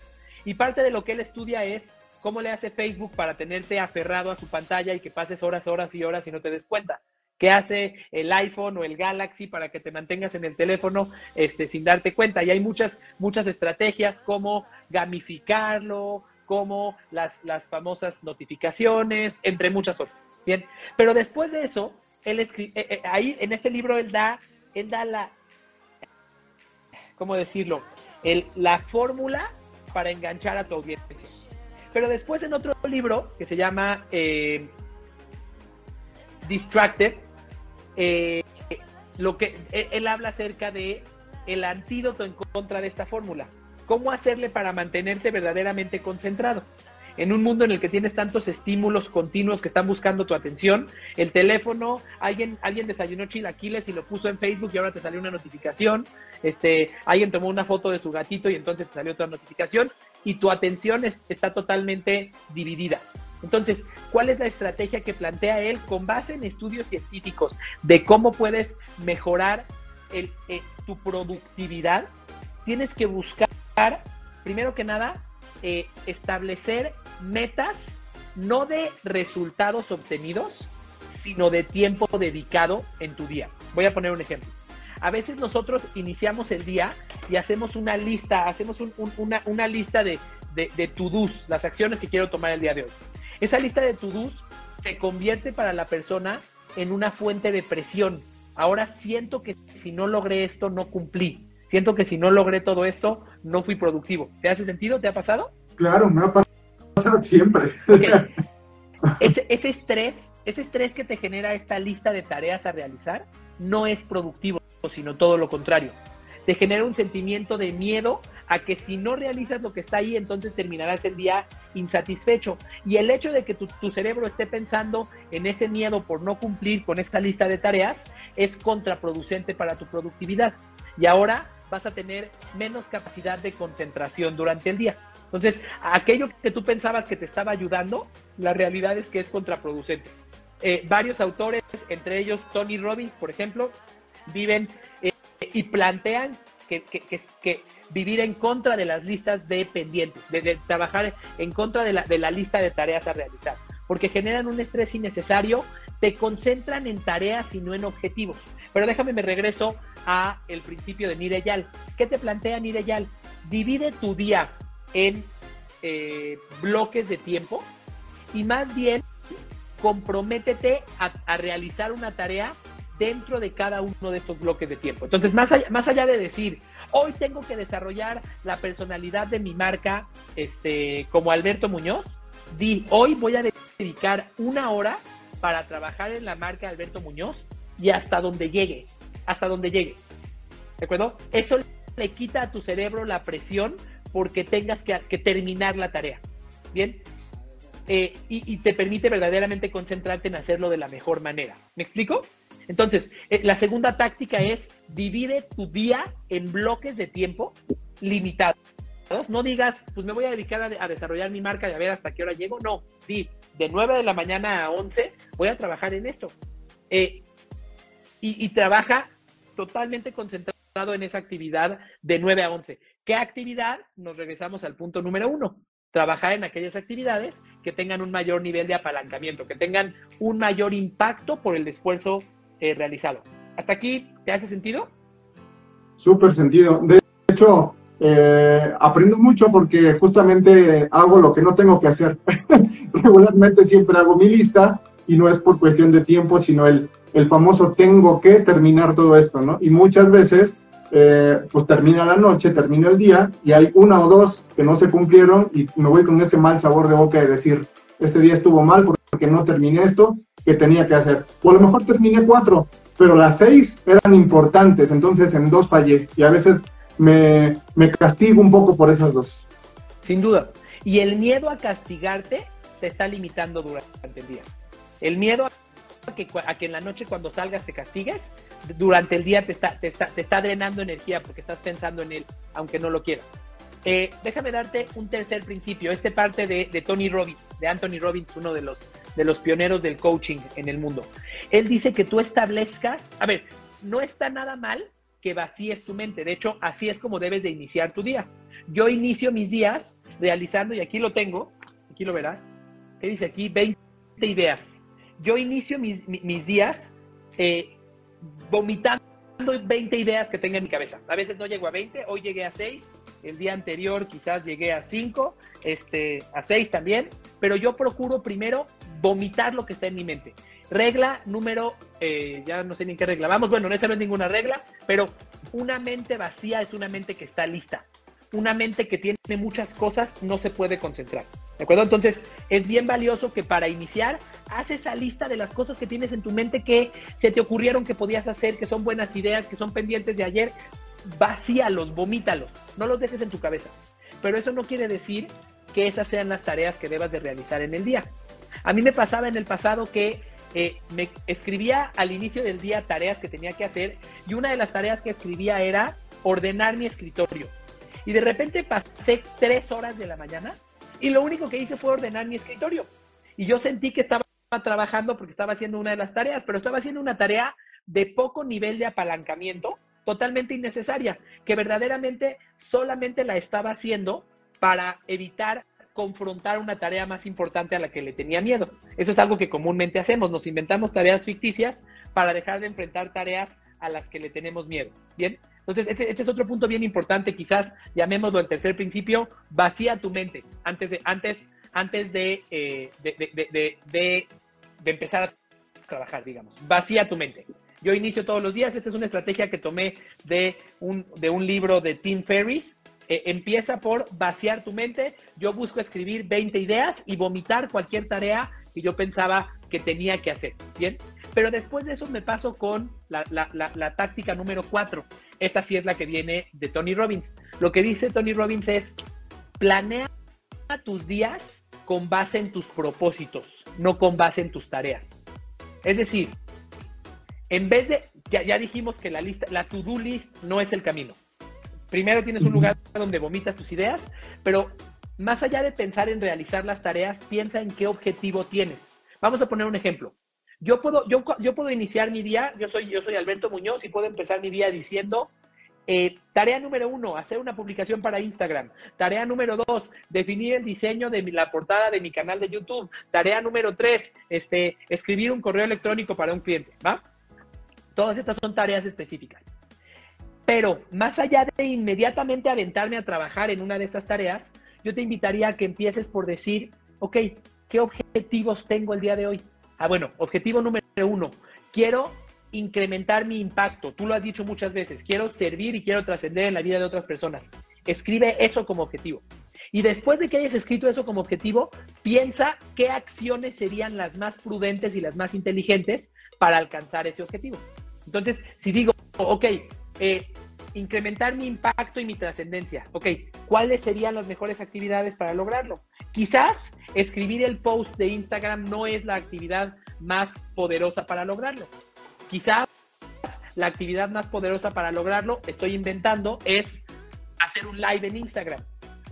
Y parte de lo que él estudia es ¿Cómo le hace Facebook para tenerte aferrado a su pantalla y que pases horas, horas y horas y no te des cuenta? ¿Qué hace el iPhone o el Galaxy para que te mantengas en el teléfono este, sin darte cuenta? Y hay muchas, muchas estrategias como gamificarlo, como las, las famosas notificaciones, entre muchas otras. Bien, pero después de eso, él escribe, eh, eh, ahí en este libro él da, él da la, ¿cómo decirlo? El, la fórmula para enganchar a tu audiencia. Pero después en otro libro que se llama eh, Distracted, eh, lo que e, él, habla acerca de el antídoto en contra de esta fórmula. ¿Cómo hacerle para mantenerte verdaderamente concentrado? En un mundo en el que tienes tantos estímulos continuos que están buscando tu atención, el teléfono, alguien, alguien desayunó chilaquiles y lo puso en Facebook y ahora te salió una notificación, este, alguien tomó una foto de su gatito y entonces te salió otra notificación y tu atención está totalmente dividida. Entonces, ¿cuál es la estrategia que plantea él con base en estudios científicos de cómo puedes mejorar eh, tu productividad? Tienes que buscar, primero que nada, eh, establecer metas no de resultados obtenidos, sino de tiempo dedicado en tu día. Voy a poner un ejemplo. A veces nosotros iniciamos el día y hacemos una lista, hacemos una, lista de, de, to-dos, las acciones que quiero tomar el día de hoy. Esa lista de to-dos se convierte para la persona en una fuente de presión. Ahora siento que si no logré esto, no cumplí. Siento que si no logré todo esto, no fui productivo. ¿Te hace sentido? ¿Te ha pasado? Claro, me ha pasado siempre. Ese, ese, estrés, ese estrés que te genera esta lista de tareas a realizar, no es productivo sino todo lo contrario. Te genera un sentimiento de miedo a que si no realizas lo que está ahí, entonces terminarás el día insatisfecho. Y el hecho de que tu, cerebro esté pensando en ese miedo por no cumplir con esta lista de tareas es contraproducente para tu productividad. Y ahora vas a tener menos capacidad de concentración durante el día. Entonces, aquello que tú pensabas que te estaba ayudando, la realidad es que es contraproducente. Eh, varios autores, entre ellos Tony Robbins, por ejemplo, viven eh, y plantean que, que, vivir en contra de las listas de pendientes, de, trabajar en contra de la, de la lista de tareas a realizar, porque generan un estrés innecesario, te concentran en tareas y no en objetivos. Pero déjame me regreso a el principio de Nireyal. ¿Qué te plantea Nireyal? Divide tu día en eh, bloques de tiempo y más bien comprométete a, realizar una tarea dentro de cada uno de estos bloques de tiempo. Entonces, más allá, más allá de decir, hoy tengo que desarrollar la personalidad de mi marca este, como Alberto Muñoz, di, hoy voy a dedicar una hora para trabajar en la marca Alberto Muñoz y hasta donde llegue, hasta donde llegue. ¿De acuerdo? Eso le quita a tu cerebro la presión porque tengas que, terminar la tarea. Bien, eh, y, te permite verdaderamente concentrarte en hacerlo de la mejor manera. ¿Me explico? Entonces, eh, la segunda táctica es divide tu día en bloques de tiempo limitados. No digas, pues me voy a dedicar a, desarrollar mi marca y a ver hasta qué hora llego. No, di, de 9 de la mañana a 11 voy a trabajar en esto. Eh, y, y trabaja totalmente concentrado en esa actividad de 9 a 11. ¿Qué actividad? Nos regresamos al punto número uno trabajar en aquellas actividades que tengan un mayor nivel de apalancamiento, que tengan un mayor impacto por el esfuerzo eh, realizado. ¿Hasta aquí te hace sentido? Súper sentido. De hecho, eh, aprendo mucho porque justamente hago lo que no tengo que hacer. Regularmente siempre hago mi lista y no es por cuestión de tiempo, sino el, el famoso tengo que terminar todo esto, ¿no? Y muchas veces eh, pues termina la noche, termina el día y hay una o dos que no se cumplieron y me voy con ese mal sabor de boca de decir, este día estuvo mal porque no terminé esto que tenía que hacer. O a lo mejor terminé cuatro, pero las seis eran importantes, entonces en dos fallé y a veces me, me castigo un poco por esas dos. Sin duda. Y el miedo a castigarte te está limitando durante el día. El miedo a que, a que en la noche cuando salgas te castigues durante el día te está, te está, te está drenando energía porque estás pensando en él, aunque no lo quieras. Eh, déjame darte un tercer principio. Este parte de, de, Tony Robbins, de Anthony Robbins, uno de los, de los pioneros del coaching en el mundo. Él dice que tú establezcas, a ver, no está nada mal que vacíes tu mente. De hecho, así es como debes de iniciar tu día. Yo inicio mis días realizando, y aquí lo tengo, aquí lo verás, ¿qué dice aquí? 20 ideas. Yo inicio mis, mis días eh, vomitando 20 ideas que tenga en mi cabeza. A veces no llego a 20, hoy llegué a 6, el día anterior quizás llegué a 5, este, a 6 también, pero yo procuro primero vomitar lo que está en mi mente. Regla número, eh, ya no sé ni qué regla vamos, bueno, no es ninguna regla, pero una mente vacía es una mente que está lista. Una mente que tiene muchas cosas no se puede concentrar. ¿De acuerdo? Entonces, es bien valioso que para iniciar, haz esa lista de las cosas que tienes en tu mente que se te ocurrieron que podías hacer, que son buenas ideas, que son pendientes de ayer. Vacíalos, vomítalos, no los dejes en tu cabeza. Pero eso no quiere decir que esas sean las tareas que debas de realizar en el día. A mí me pasaba en el pasado que eh, me escribía al inicio del día tareas que tenía que hacer y una de las tareas que escribía era ordenar mi escritorio. Y de repente pasé tres horas de la mañana y lo único que hice fue ordenar mi escritorio. Y yo sentí que estaba trabajando porque estaba haciendo una de las tareas, pero estaba haciendo una tarea de poco nivel de apalancamiento, totalmente innecesaria, que verdaderamente solamente la estaba haciendo para evitar confrontar una tarea más importante a la que le tenía miedo. Eso es algo que comúnmente hacemos, nos inventamos tareas ficticias para dejar de enfrentar tareas a las que le tenemos miedo. Bien, entonces, este, este, es otro punto bien importante, quizás llamémoslo el tercer principio, vacía tu mente antes de, antes, antes de, eh, de, empezar a trabajar, digamos. Vacía tu mente. Yo inicio todos los días, esta es una estrategia que tomé de un, de un libro de Tim Ferriss. Eh, empieza por vaciar tu mente. Yo busco escribir 20 ideas y vomitar cualquier tarea que yo pensaba que tenía que hacer. Bien, pero después de eso me paso con la, la táctica número 4, esta sí es la que viene de Tony Robbins. Lo que dice Tony Robbins es, planea tus días con base en tus propósitos, no con base en tus tareas. Es decir, en vez de, ya, dijimos que la lista, la to-do list no es el camino. primero tienes un lugar donde vomitas tus ideas, pero más allá de pensar en realizar las tareas, piensa en qué objetivo tienes. Vamos a poner un ejemplo. Yo puedo, yo, yo puedo iniciar mi día, yo soy, yo soy Alberto Muñoz y puedo empezar mi día diciendo, eh, tarea número uno, hacer una publicación para Instagram. Tarea número dos, definir el diseño de la portada de mi canal de YouTube. Tarea número tres, este, escribir un correo electrónico para un cliente, ¿va? Todas estas son tareas específicas. Pero más allá de inmediatamente aventarme a trabajar en una de estas tareas, yo te invitaría a que empieces por decir, ok, ¿qué objetivos tengo el día de hoy? Ah, bueno, objetivo número uno, quiero incrementar mi impacto. Tú lo has dicho muchas veces, quiero servir y quiero trascender en la vida de otras personas. Escribe eso como objetivo. Y después de que hayas escrito eso como objetivo, piensa qué acciones serían las más prudentes y las más inteligentes para alcanzar ese objetivo. Entonces, si digo, ok, eh, incrementar mi impacto y mi trascendencia, ok, ¿cuáles serían las mejores actividades para lograrlo? Quizás escribir el post de Instagram no es la actividad más poderosa para lograrlo. Quizás la actividad más poderosa para lograrlo, estoy inventando, es hacer un live en Instagram.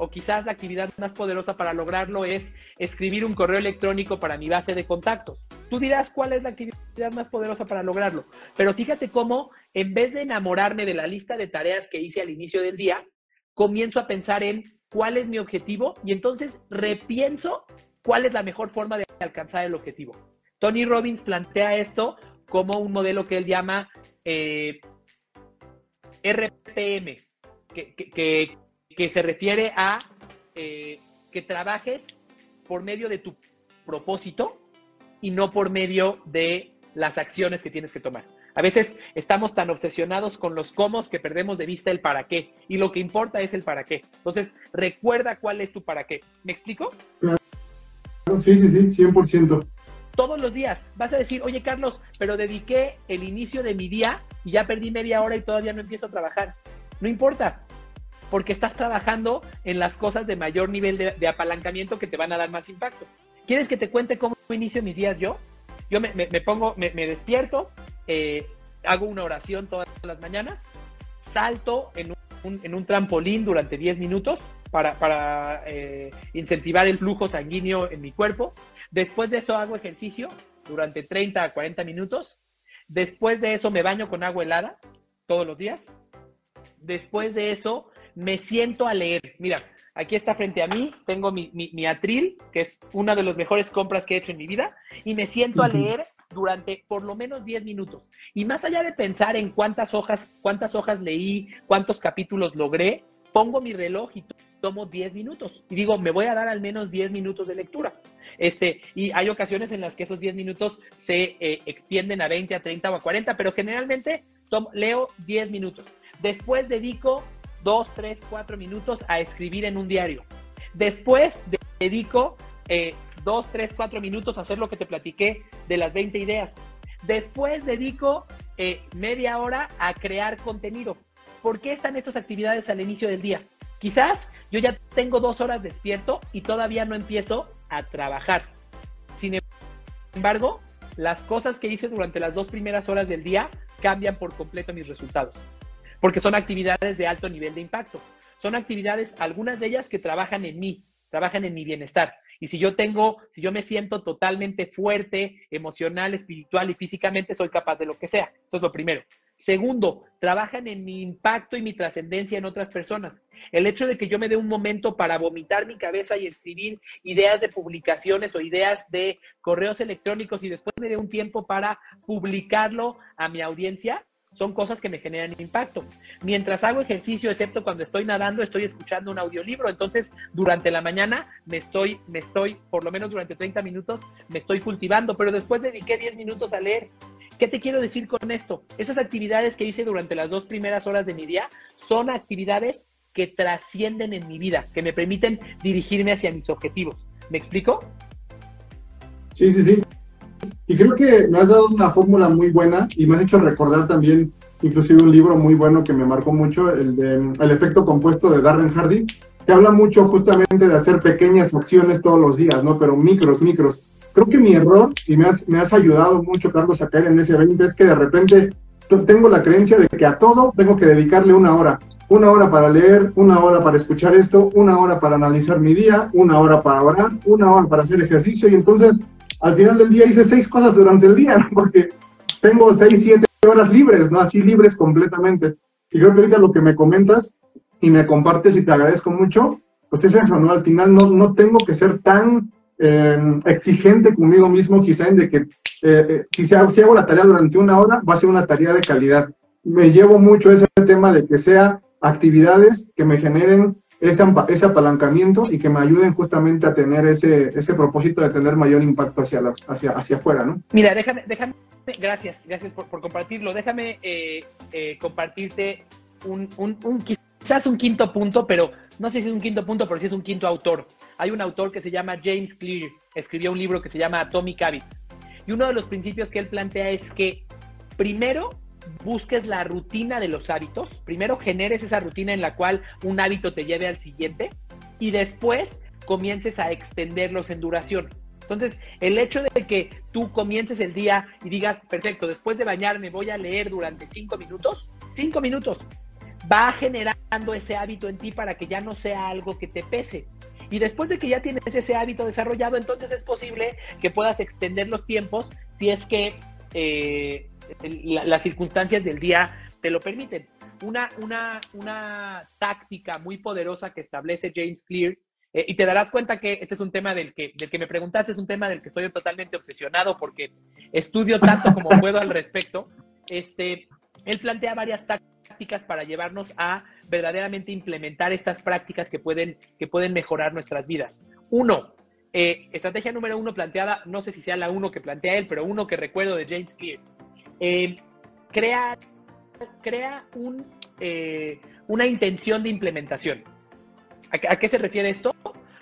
O quizás la actividad más poderosa para lograrlo es escribir un correo electrónico para mi base de contactos. Tú dirás cuál es la actividad más poderosa para lograrlo. Pero fíjate cómo, en vez de enamorarme de la lista de tareas que hice al inicio del día, comienzo a pensar en cuál es mi objetivo y entonces repienso cuál es la mejor forma de alcanzar el objetivo. Tony Robbins plantea esto como un modelo que él llama eh, RPM, que, se refiere a eh, que trabajes por medio de tu propósito y no por medio de las acciones que tienes que tomar. A veces estamos tan obsesionados con los cómo que perdemos de vista el para qué. Y lo que importa es el para qué. Entonces, recuerda cuál es tu para qué. ¿Me explico? Sí, sí, sí, 100% todos los días. Vas a decir, oye Carlos, pero dediqué el inicio de mi día y ya perdí media hora y todavía no empiezo a trabajar. No importa, porque estás trabajando en las cosas de mayor nivel de, apalancamiento que te van a dar más impacto. ¿Quieres que te cuente cómo inicio mis días yo? Yo me, pongo, me, despierto, eh, hago una oración todas las mañanas, salto en un, en un trampolín durante 10 minutos para, para eh, incentivar el flujo sanguíneo en mi cuerpo. Después de eso hago ejercicio durante 30 a 40 minutos. Después de eso me baño con agua helada todos los días. Después de eso me siento a leer. Mira, aquí está frente a mí, tengo mi, mi, atril, que es una de las mejores compras que he hecho en mi vida, y me siento a leer durante por lo menos 10 minutos. Y más allá de pensar en cuántas hojas, cuántas hojas leí, cuántos capítulos logré, pongo mi reloj y tomo 10 minutos. Y digo, me voy a dar al menos 10 minutos de lectura. Este, y hay ocasiones en las que esos 10 minutos se eh, extienden a 20, a 30 o a 40, pero generalmente leo 10 minutos. Después dedico 2, 3, 4 minutos a escribir en un diario. Después dedico 2, 3, 4 minutos a hacer lo que te platiqué de las 20 ideas. Después dedico eh, media hora a crear contenido. ¿Por qué están estas actividades al inicio del día? Quizás yo ya tengo dos horas despierto y todavía no empiezo a trabajar. Sin embargo, las cosas que hice durante las dos primeras horas del día cambian por completo mis resultados, porque son actividades de alto nivel de impacto. Son actividades, algunas de ellas que trabajan en mí, trabajan en mi bienestar. Y si yo tengo, si yo me siento totalmente fuerte, emocional, espiritual y físicamente, soy capaz de lo que sea. Eso es lo primero. Segundo, trabajan en mi impacto y mi trascendencia en otras personas. El hecho de que yo me dé un momento para vomitar mi cabeza y escribir ideas de publicaciones o ideas de correos electrónicos y después me dé un tiempo para publicarlo a mi audiencia, son cosas que me generan impacto. Mientras hago ejercicio, excepto cuando estoy nadando, estoy escuchando un audiolibro. Entonces, durante la mañana me estoy, me estoy, por lo menos durante 30 minutos, me estoy cultivando, pero después dediqué 10 minutos a leer. ¿Qué te quiero decir con esto? Esas actividades que hice durante las dos primeras horas de mi día son actividades que trascienden en mi vida, que me permiten dirigirme hacia mis objetivos. ¿Me explico? Sí, sí, sí. Y creo que me has dado una fórmula muy buena y me has hecho recordar también inclusive un libro muy bueno que me marcó mucho, el de El efecto compuesto de Darren Hardy, que habla mucho justamente de hacer pequeñas acciones todos los días, ¿no? Pero micros, micros. Creo que mi error, y me has, me has ayudado mucho, Carlos, a caer en ese 20, es que de repente tengo la creencia de que a todo tengo que dedicarle una hora una hora para leer, una hora para escuchar esto, una hora para analizar mi día, una hora para orar, una hora para hacer ejercicio y entonces al final del día hice seis cosas durante el día, porque tengo seis, siete horas libres, ¿no? Así libres completamente. Y creo que ahorita lo que me comentas y me compartes y te agradezco mucho, pues es eso, ¿no? Al final no, no tengo que ser tan eh, exigente conmigo mismo, quizá en de que eh, eh, si, si hago la tarea durante una hora, va a ser una tarea de calidad. Me llevo mucho ese tema de que sea actividades que me generen ese, ese apalancamiento y que me ayuden justamente a tener ese, ese propósito de tener mayor impacto hacia, hacia, hacia afuera, ¿no? Mira, déjame, déjame gracias, gracias por, por compartirlo. Déjame eh, eh, compartirte un, un, un, quizás un quinto punto, pero no sé si es un quinto punto, pero sí es un quinto autor. Hay un autor que se llama James Clear, escribió un libro que se llama Atomic Habits. Y uno de los principios que él plantea es que primero busques la rutina de los hábitos, primero generes esa rutina en la cual un hábito te lleve al siguiente y después comiences a extenderlos en duración. Entonces, el hecho de que tú comiences el día y digas, perfecto, después de bañarme voy a leer durante cinco minutos, cinco minutos, va generando ese hábito en ti para que ya no sea algo que te pese. Y después de que ya tienes ese hábito desarrollado, entonces es posible que puedas extender los tiempos si es que eh, las circunstancias del día te lo permiten. Una, una, una táctica muy poderosa que establece James Clear, eh, y te darás cuenta que este es un tema del que, del que me preguntaste, es un tema del que estoy totalmente obsesionado porque estudio tanto como puedo al respecto. Este, él plantea varias tácticas para llevarnos a verdaderamente implementar estas prácticas que pueden, que pueden mejorar nuestras vidas. Uno, eh, estrategia número uno planteada, no sé si sea la uno que plantea él, pero uno que recuerdo de James Clear, eh, crea, crea un, eh, una intención de implementación. ¿A, qué se refiere esto?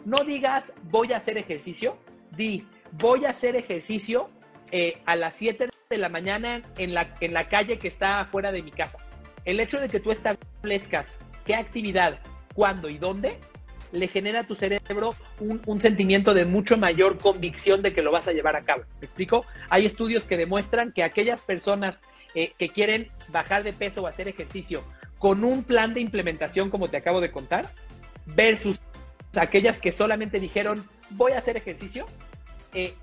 No digas voy a hacer ejercicio, di voy a hacer ejercicio eh, a las 7 de la mañana en la, en la calle que está afuera de mi casa. El hecho de que tú establezcas qué actividad, cuándo y dónde, le genera a tu cerebro un, sentimiento de mucho mayor convicción de que lo vas a llevar a cabo. ¿Me explico? Hay estudios que demuestran que aquellas personas eh, que quieren bajar de peso o hacer ejercicio con un plan de implementación como te acabo de contar, versus aquellas que solamente dijeron voy a hacer ejercicio, eh,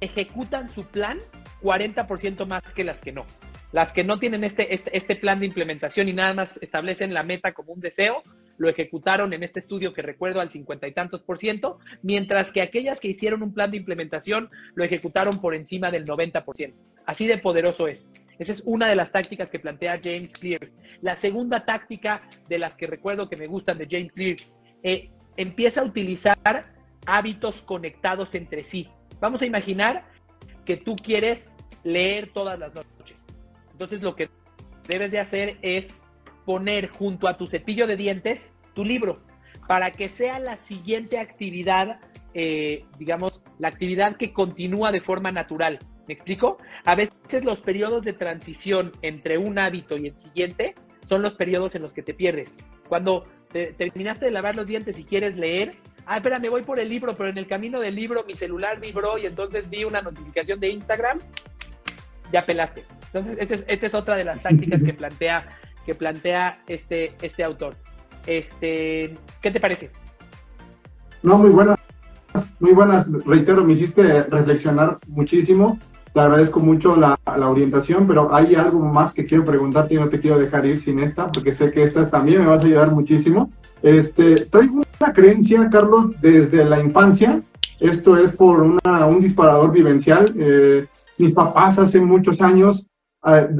ejecutan su plan 40% más que las que no. Las que no tienen este, este, este plan de implementación y nada más establecen la meta como un deseo, lo ejecutaron en este estudio que recuerdo al cincuenta y tantos por ciento, mientras que aquellas que hicieron un plan de implementación lo ejecutaron por encima del 90 por ciento. Así de poderoso es. Esa es una de las tácticas que plantea James Clear. La segunda táctica de las que recuerdo que me gustan de James Clear, eh, empieza a utilizar hábitos conectados entre sí. Vamos a imaginar que tú quieres leer todas las noches. Entonces lo que debes de hacer es poner junto a tu cepillo de dientes tu libro para que sea la siguiente actividad, eh, digamos, la actividad que continúa de forma natural. ¿Me explico? A veces los periodos de transición entre un hábito y el siguiente son los periodos en los que te pierdes. Cuando terminaste de lavar los dientes y quieres leer, ah, espera, me voy por el libro, pero en el camino del libro mi celular vibró y entonces vi una notificación de Instagram, ya pelaste. Entonces, esta es, otra de las tácticas que plantea que plantea este, este autor. Este, ¿Qué te parece? No, muy buenas, muy buenas. Reitero, me hiciste reflexionar muchísimo. Te agradezco mucho la, la, orientación, pero hay algo más que quiero preguntarte y no te quiero dejar ir sin esta, porque sé que esta también me vas a ayudar muchísimo. Este, traigo una creencia, Carlos, desde la infancia. Esto es por una, un disparador vivencial. Eh, mis papás hace muchos años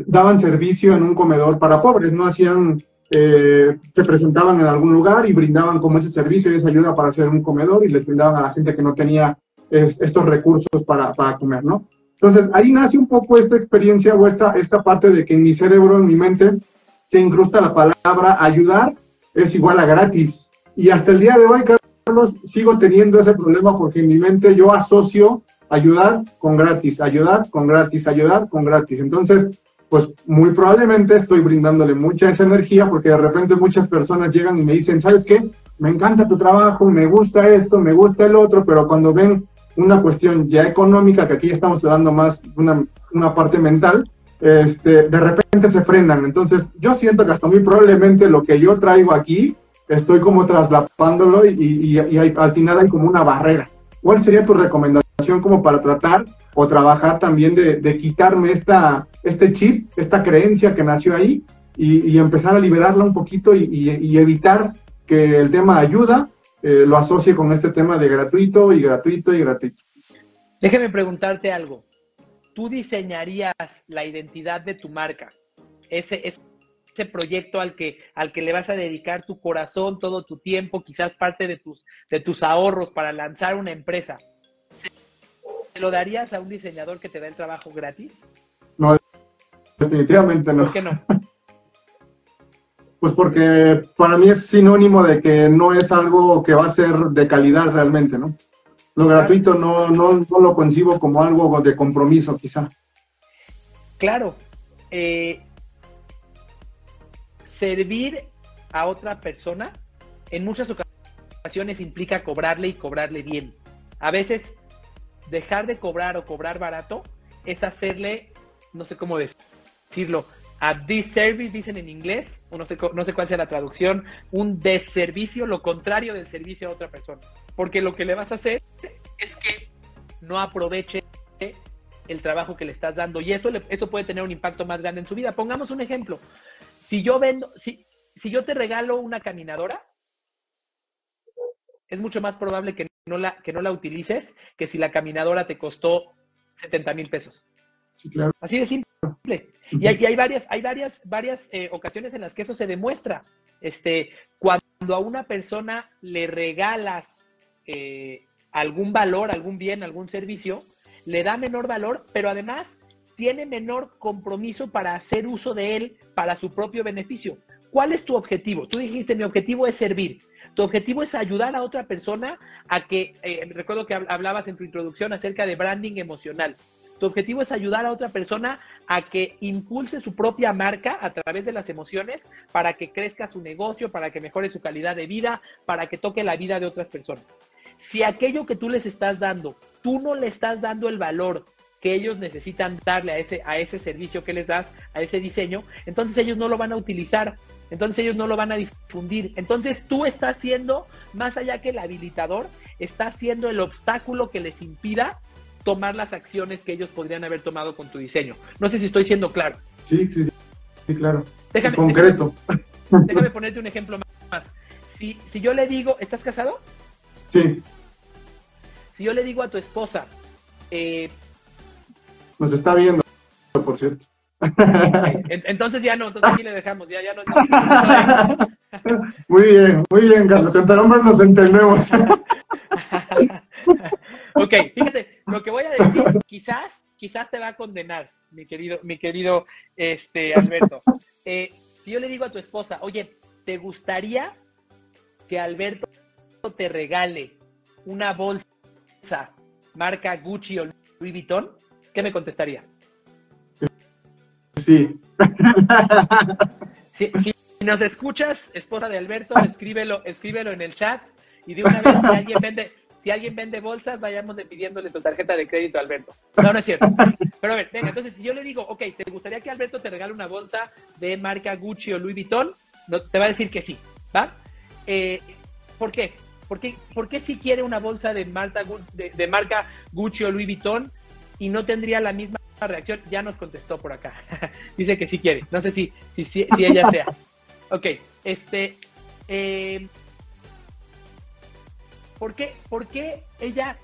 daban servicio en un comedor para pobres, no hacían, eh, se presentaban en algún lugar y brindaban como ese servicio y esa ayuda para hacer un comedor y les brindaban a la gente que no tenía estos recursos para, para, comer, ¿no? Entonces ahí nace un poco esta experiencia o esta, esta parte de que en mi cerebro, en mi mente, se incrusta la palabra ayudar es igual a gratis. Y hasta el día de hoy, Carlos, sigo teniendo ese problema porque en mi mente yo asocio ayudar con gratis, ayudar con gratis, ayudar con gratis. Entonces, pues muy probablemente estoy brindándole mucha esa energía porque de repente muchas personas llegan y me dicen, ¿sabes qué? Me encanta tu trabajo, me gusta esto, me gusta el otro, pero cuando ven una cuestión ya económica, que aquí estamos hablando más una, una parte mental, este, de repente se frenan. Entonces, yo siento que hasta muy probablemente lo que yo traigo aquí, estoy como traslapándolo y, al final hay como una barrera. ¿Cuál sería tu recomendación como para tratar o trabajar también de, quitarme esta, este chip, esta creencia que nació ahí y, empezar a liberarla un poquito y, evitar que el tema ayuda eh, lo asocie con este tema de gratuito y gratuito y gratuito? Déjeme preguntarte algo tú diseñarías la identidad de tu marca, ese, ese proyecto al que, al que le vas a dedicar tu corazón, todo tu tiempo, quizás parte de tus, de tus ahorros para lanzar una empresa, ¿te lo darías a un diseñador que te da el trabajo gratis? No, definitivamente no. ¿Por qué no? Pues porque para mí es sinónimo de que no es algo que va a ser de calidad realmente, ¿no? Lo gratuito no, no, lo concibo como algo de compromiso, quizá. Claro. Eh, servir a otra persona en muchas ocasiones implica cobrarle y cobrarle bien. A veces dejar de cobrar o cobrar barato es hacerle, no sé cómo decirlo, a disservice, dicen en inglés, o no sé, no sé cuál sea la traducción, un deservicio, lo contrario del servicio a otra persona. Porque lo que le vas a hacer es que no aproveche el trabajo que le estás dando y eso, eso puede tener un impacto más grande en su vida. Pongamos un ejemplo. Si yo vendo, si, si yo te regalo una caminadora, es mucho más probable que no la, que no la utilices que si la caminadora te costó 70 mil pesos. Así de simple. Y hay, varias, hay varias, varias eh, ocasiones en las que eso se demuestra. Este, cuando a una persona le regalas eh, algún valor, algún bien, algún servicio, le da menor valor, pero además tiene menor compromiso para hacer uso de él para su propio beneficio. ¿Cuál es tu objetivo? Tú dijiste, mi objetivo es servir. Tu objetivo es ayudar a otra persona a que, eh, recuerdo que hablabas en tu introducción acerca de branding emocional. Tu objetivo es ayudar a otra persona a que impulse su propia marca a través de las emociones para que crezca su negocio, para que mejore su calidad de vida, para que toque la vida de otras personas. Si aquello que tú les estás dando, tú no le estás dando el valor que ellos necesitan darle a ese, a ese servicio que les das, a ese diseño, entonces ellos no lo van a utilizar, entonces ellos no lo van a difundir. Entonces tú estás siendo, más allá que el habilitador, estás siendo el obstáculo que les impida tomar las acciones que ellos podrían haber tomado con tu diseño. No sé si estoy siendo claro. Sí, sí, sí, claro. Déjame, concreto. Déjame, ponerte un ejemplo más. Si, si yo le digo, ¿estás casado? Sí. Si yo le digo a tu esposa, eh, nos está viendo, por cierto. Entonces ya no, entonces aquí le dejamos, ya, ya no. muy bien, muy bien, Carlos. Entre hombres nos entendemos. ok, fíjate, lo que voy a decir, quizás, quizás te va a condenar, mi querido, mi querido este, Alberto. Eh, si yo le digo a tu esposa, oye, ¿te gustaría que Alberto te regale una bolsa marca Gucci o Louis Vuitton? ¿Qué me contestaría? Sí. Si, si nos escuchas, esposa de Alberto, escríbelo, escríbelo en el chat y de una vez si alguien vende, si alguien vende bolsas, vayamos pidiéndole su tarjeta de crédito a Alberto. No, no es cierto. Pero a ver, venga, entonces si yo le digo, ok, ¿te gustaría que Alberto te regale una bolsa de marca Gucci o Louis Vuitton? No, te va a decir que sí, ¿va? Eh, ¿Por qué? ¿Por qué, ¿Por qué si quiere una bolsa de, de, marca Gucci o Louis Vuitton y no tendría la misma reacción? Ya nos contestó por acá. Dice que sí quiere. No sé si, si, ella sea. Ok, este... Eh, ¿Por qué, ella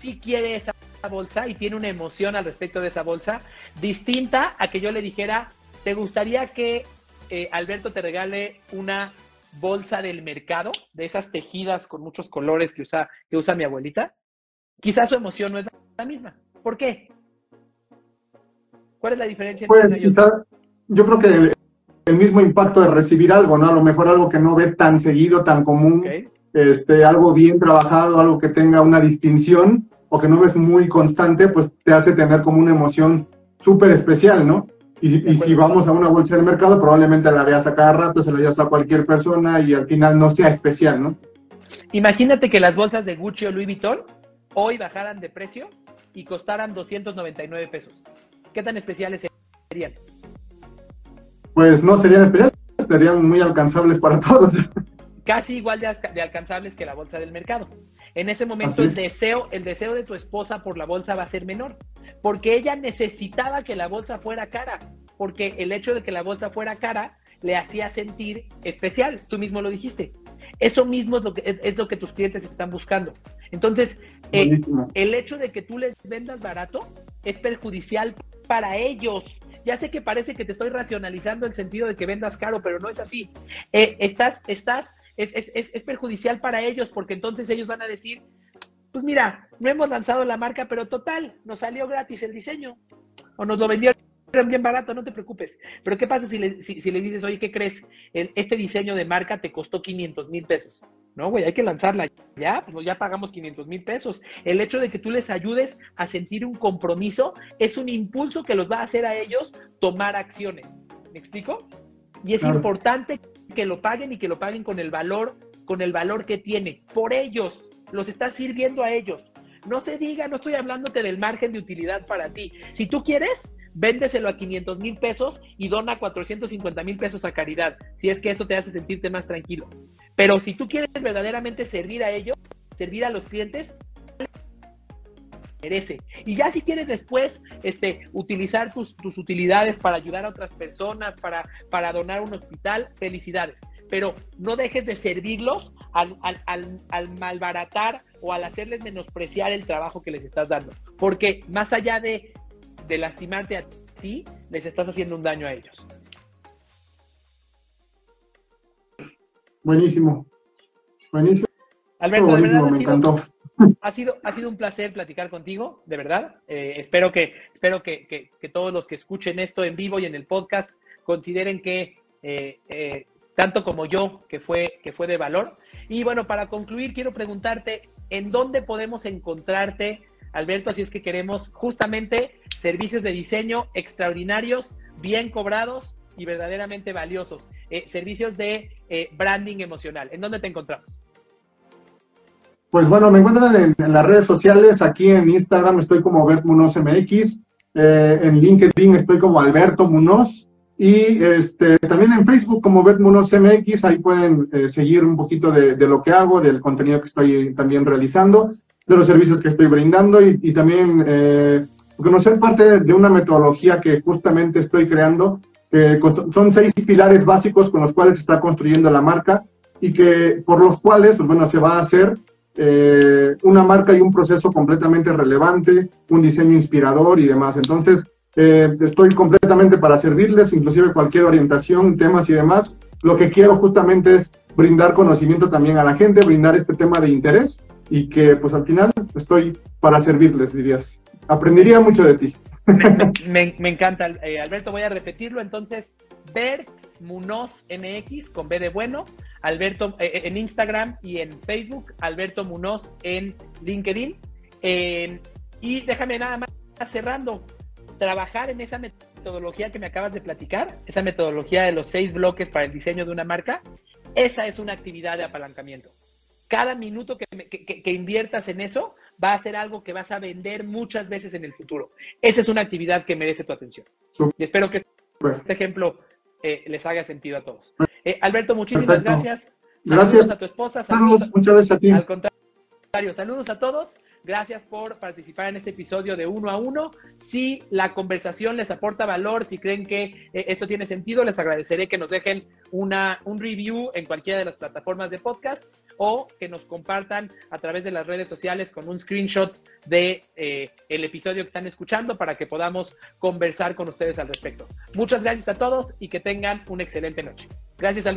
sí quiere esa bolsa y tiene una emoción al respecto de esa bolsa distinta a que yo le dijera, ¿te gustaría que eh, Alberto te regale una bolsa del mercado, de esas tejidas con muchos colores que usa, que usa mi abuelita? Quizás su emoción no es la misma. ¿Por qué? ¿Cuál es la diferencia entre pues, ellos? yo creo que el mismo impacto de recibir algo, ¿no? A lo mejor algo que no ves tan seguido, tan común, este, algo bien trabajado, algo que tenga una distinción o que no ves muy constante, pues te hace tener como una emoción súper especial, ¿no? Y, si vamos a una bolsa del mercado, probablemente la veas a cada rato, se la veas a cualquier persona y al final no sea especial, ¿no? Imagínate que las bolsas de Gucci o Louis Vuitton hoy bajaran de precio y costaran 299 pesos. ¿Qué tan especial es serían? Pues no serían especiales, serían muy alcanzables para todos. Casi igual de, de alcanzables que la bolsa del mercado. En ese momento el deseo, el deseo de tu esposa por la bolsa va a ser menor, porque ella necesitaba que la bolsa fuera cara, porque el hecho de que la bolsa fuera cara le hacía sentir especial, tú mismo lo dijiste. Eso mismo es lo que, es, lo que tus clientes están buscando. Entonces, eh, el hecho de que tú les vendas barato es perjudicial para ellos. Ya sé que parece que te estoy racionalizando el sentido de que vendas caro, pero no es así. Eh, estás, estás, es, es, es, perjudicial para ellos porque entonces ellos van a decir, pues mira, no hemos lanzado la marca, pero total, nos salió gratis el diseño o nos lo vendieron bien barato, no te preocupes. Pero ¿qué pasa si le, si, le dices, oye, ¿qué crees? este diseño de marca te costó 500 mil pesos. No, güey, hay que lanzarla. Ya, pues ya pagamos 500 mil pesos. El hecho de que tú les ayudes a sentir un compromiso es un impulso que los va a hacer a ellos tomar acciones. ¿Me explico? Y es importante que lo paguen y que lo paguen con el valor, con el valor que tiene. Por ellos, los está sirviendo a ellos. No se diga, no estoy hablándote del margen de utilidad para ti. Si tú quieres, véndeselo a 500 mil pesos y dona 450 mil pesos a caridad, si es que eso te hace sentirte más tranquilo. Pero si tú quieres verdaderamente servir a ellos, servir a los clientes, merece. Y ya si quieres después este, utilizar tus, utilidades para ayudar a otras personas, para, para donar un hospital, felicidades. Pero no dejes de servirlos al, al, al malbaratar o al hacerles menospreciar el trabajo que les estás dando. Porque más allá de de lastimarte a ti, les estás haciendo un daño a ellos. Buenísimo. Buenísimo. Alberto, de verdad, me encantó. Ha sido, ha sido un placer platicar contigo, de verdad. Eh, espero que, espero que, todos los que escuchen esto en vivo y en el podcast consideren que eh, eh, tanto como yo, que fue, que fue de valor. Y bueno, para concluir, quiero preguntarte, ¿en dónde podemos encontrarte, Alberto? Así es que queremos justamente servicios de diseño extraordinarios, bien cobrados y verdaderamente valiosos. Eh, servicios de eh, branding emocional. ¿En dónde te encontramos? Pues bueno, me encuentran en, las redes sociales. Aquí en Instagram estoy como Bert Munoz MX. Eh, en LinkedIn estoy como Alberto Munoz. Y este, también en Facebook como Bert Munoz MX. Ahí pueden seguir un poquito de, lo que hago, del contenido que estoy también realizando, de los servicios que estoy brindando y, y también conocer parte de una metodología que justamente estoy creando, que son seis pilares básicos con los cuales se está construyendo la marca y que por los cuales, pues bueno, se va a hacer eh, una marca y un proceso completamente relevante, un diseño inspirador y demás. Entonces, eh, estoy completamente para servirles, inclusive cualquier orientación, temas y demás. Lo que quiero justamente es brindar conocimiento también a la gente, brindar este tema de interés y que pues al final estoy para servirles, dirías aprendería mucho de ti. Me, encanta, eh, Alberto, voy a repetirlo. Entonces, Bert Munoz MX con B de bueno, Alberto eh, eh, en Instagram y en Facebook, Alberto Munoz en LinkedIn. y déjame nada más cerrando, trabajar en esa metodología que me acabas de platicar, esa metodología de los seis bloques para el diseño de una marca, esa es una actividad de apalancamiento cada minuto que, inviertas en eso va a ser algo que vas a vender muchas veces en el futuro. Esa es una actividad que merece tu atención. Y espero que este ejemplo eh, les haga sentido a todos. Eh, Alberto, muchísimas gracias. Saludos gracias. a tu esposa. Saludos, muchas gracias a ti. Al contrario, saludos a todos. Gracias por participar en este episodio de uno a uno. Si la conversación les aporta valor, si creen que eh, esto tiene sentido, les agradeceré que nos dejen una, un review en cualquiera de las plataformas de podcast o que nos compartan a través de las redes sociales con un screenshot de eh, episodio que están escuchando para que podamos conversar con ustedes al respecto. Muchas gracias a todos y que tengan una excelente noche. Gracias, Alberto.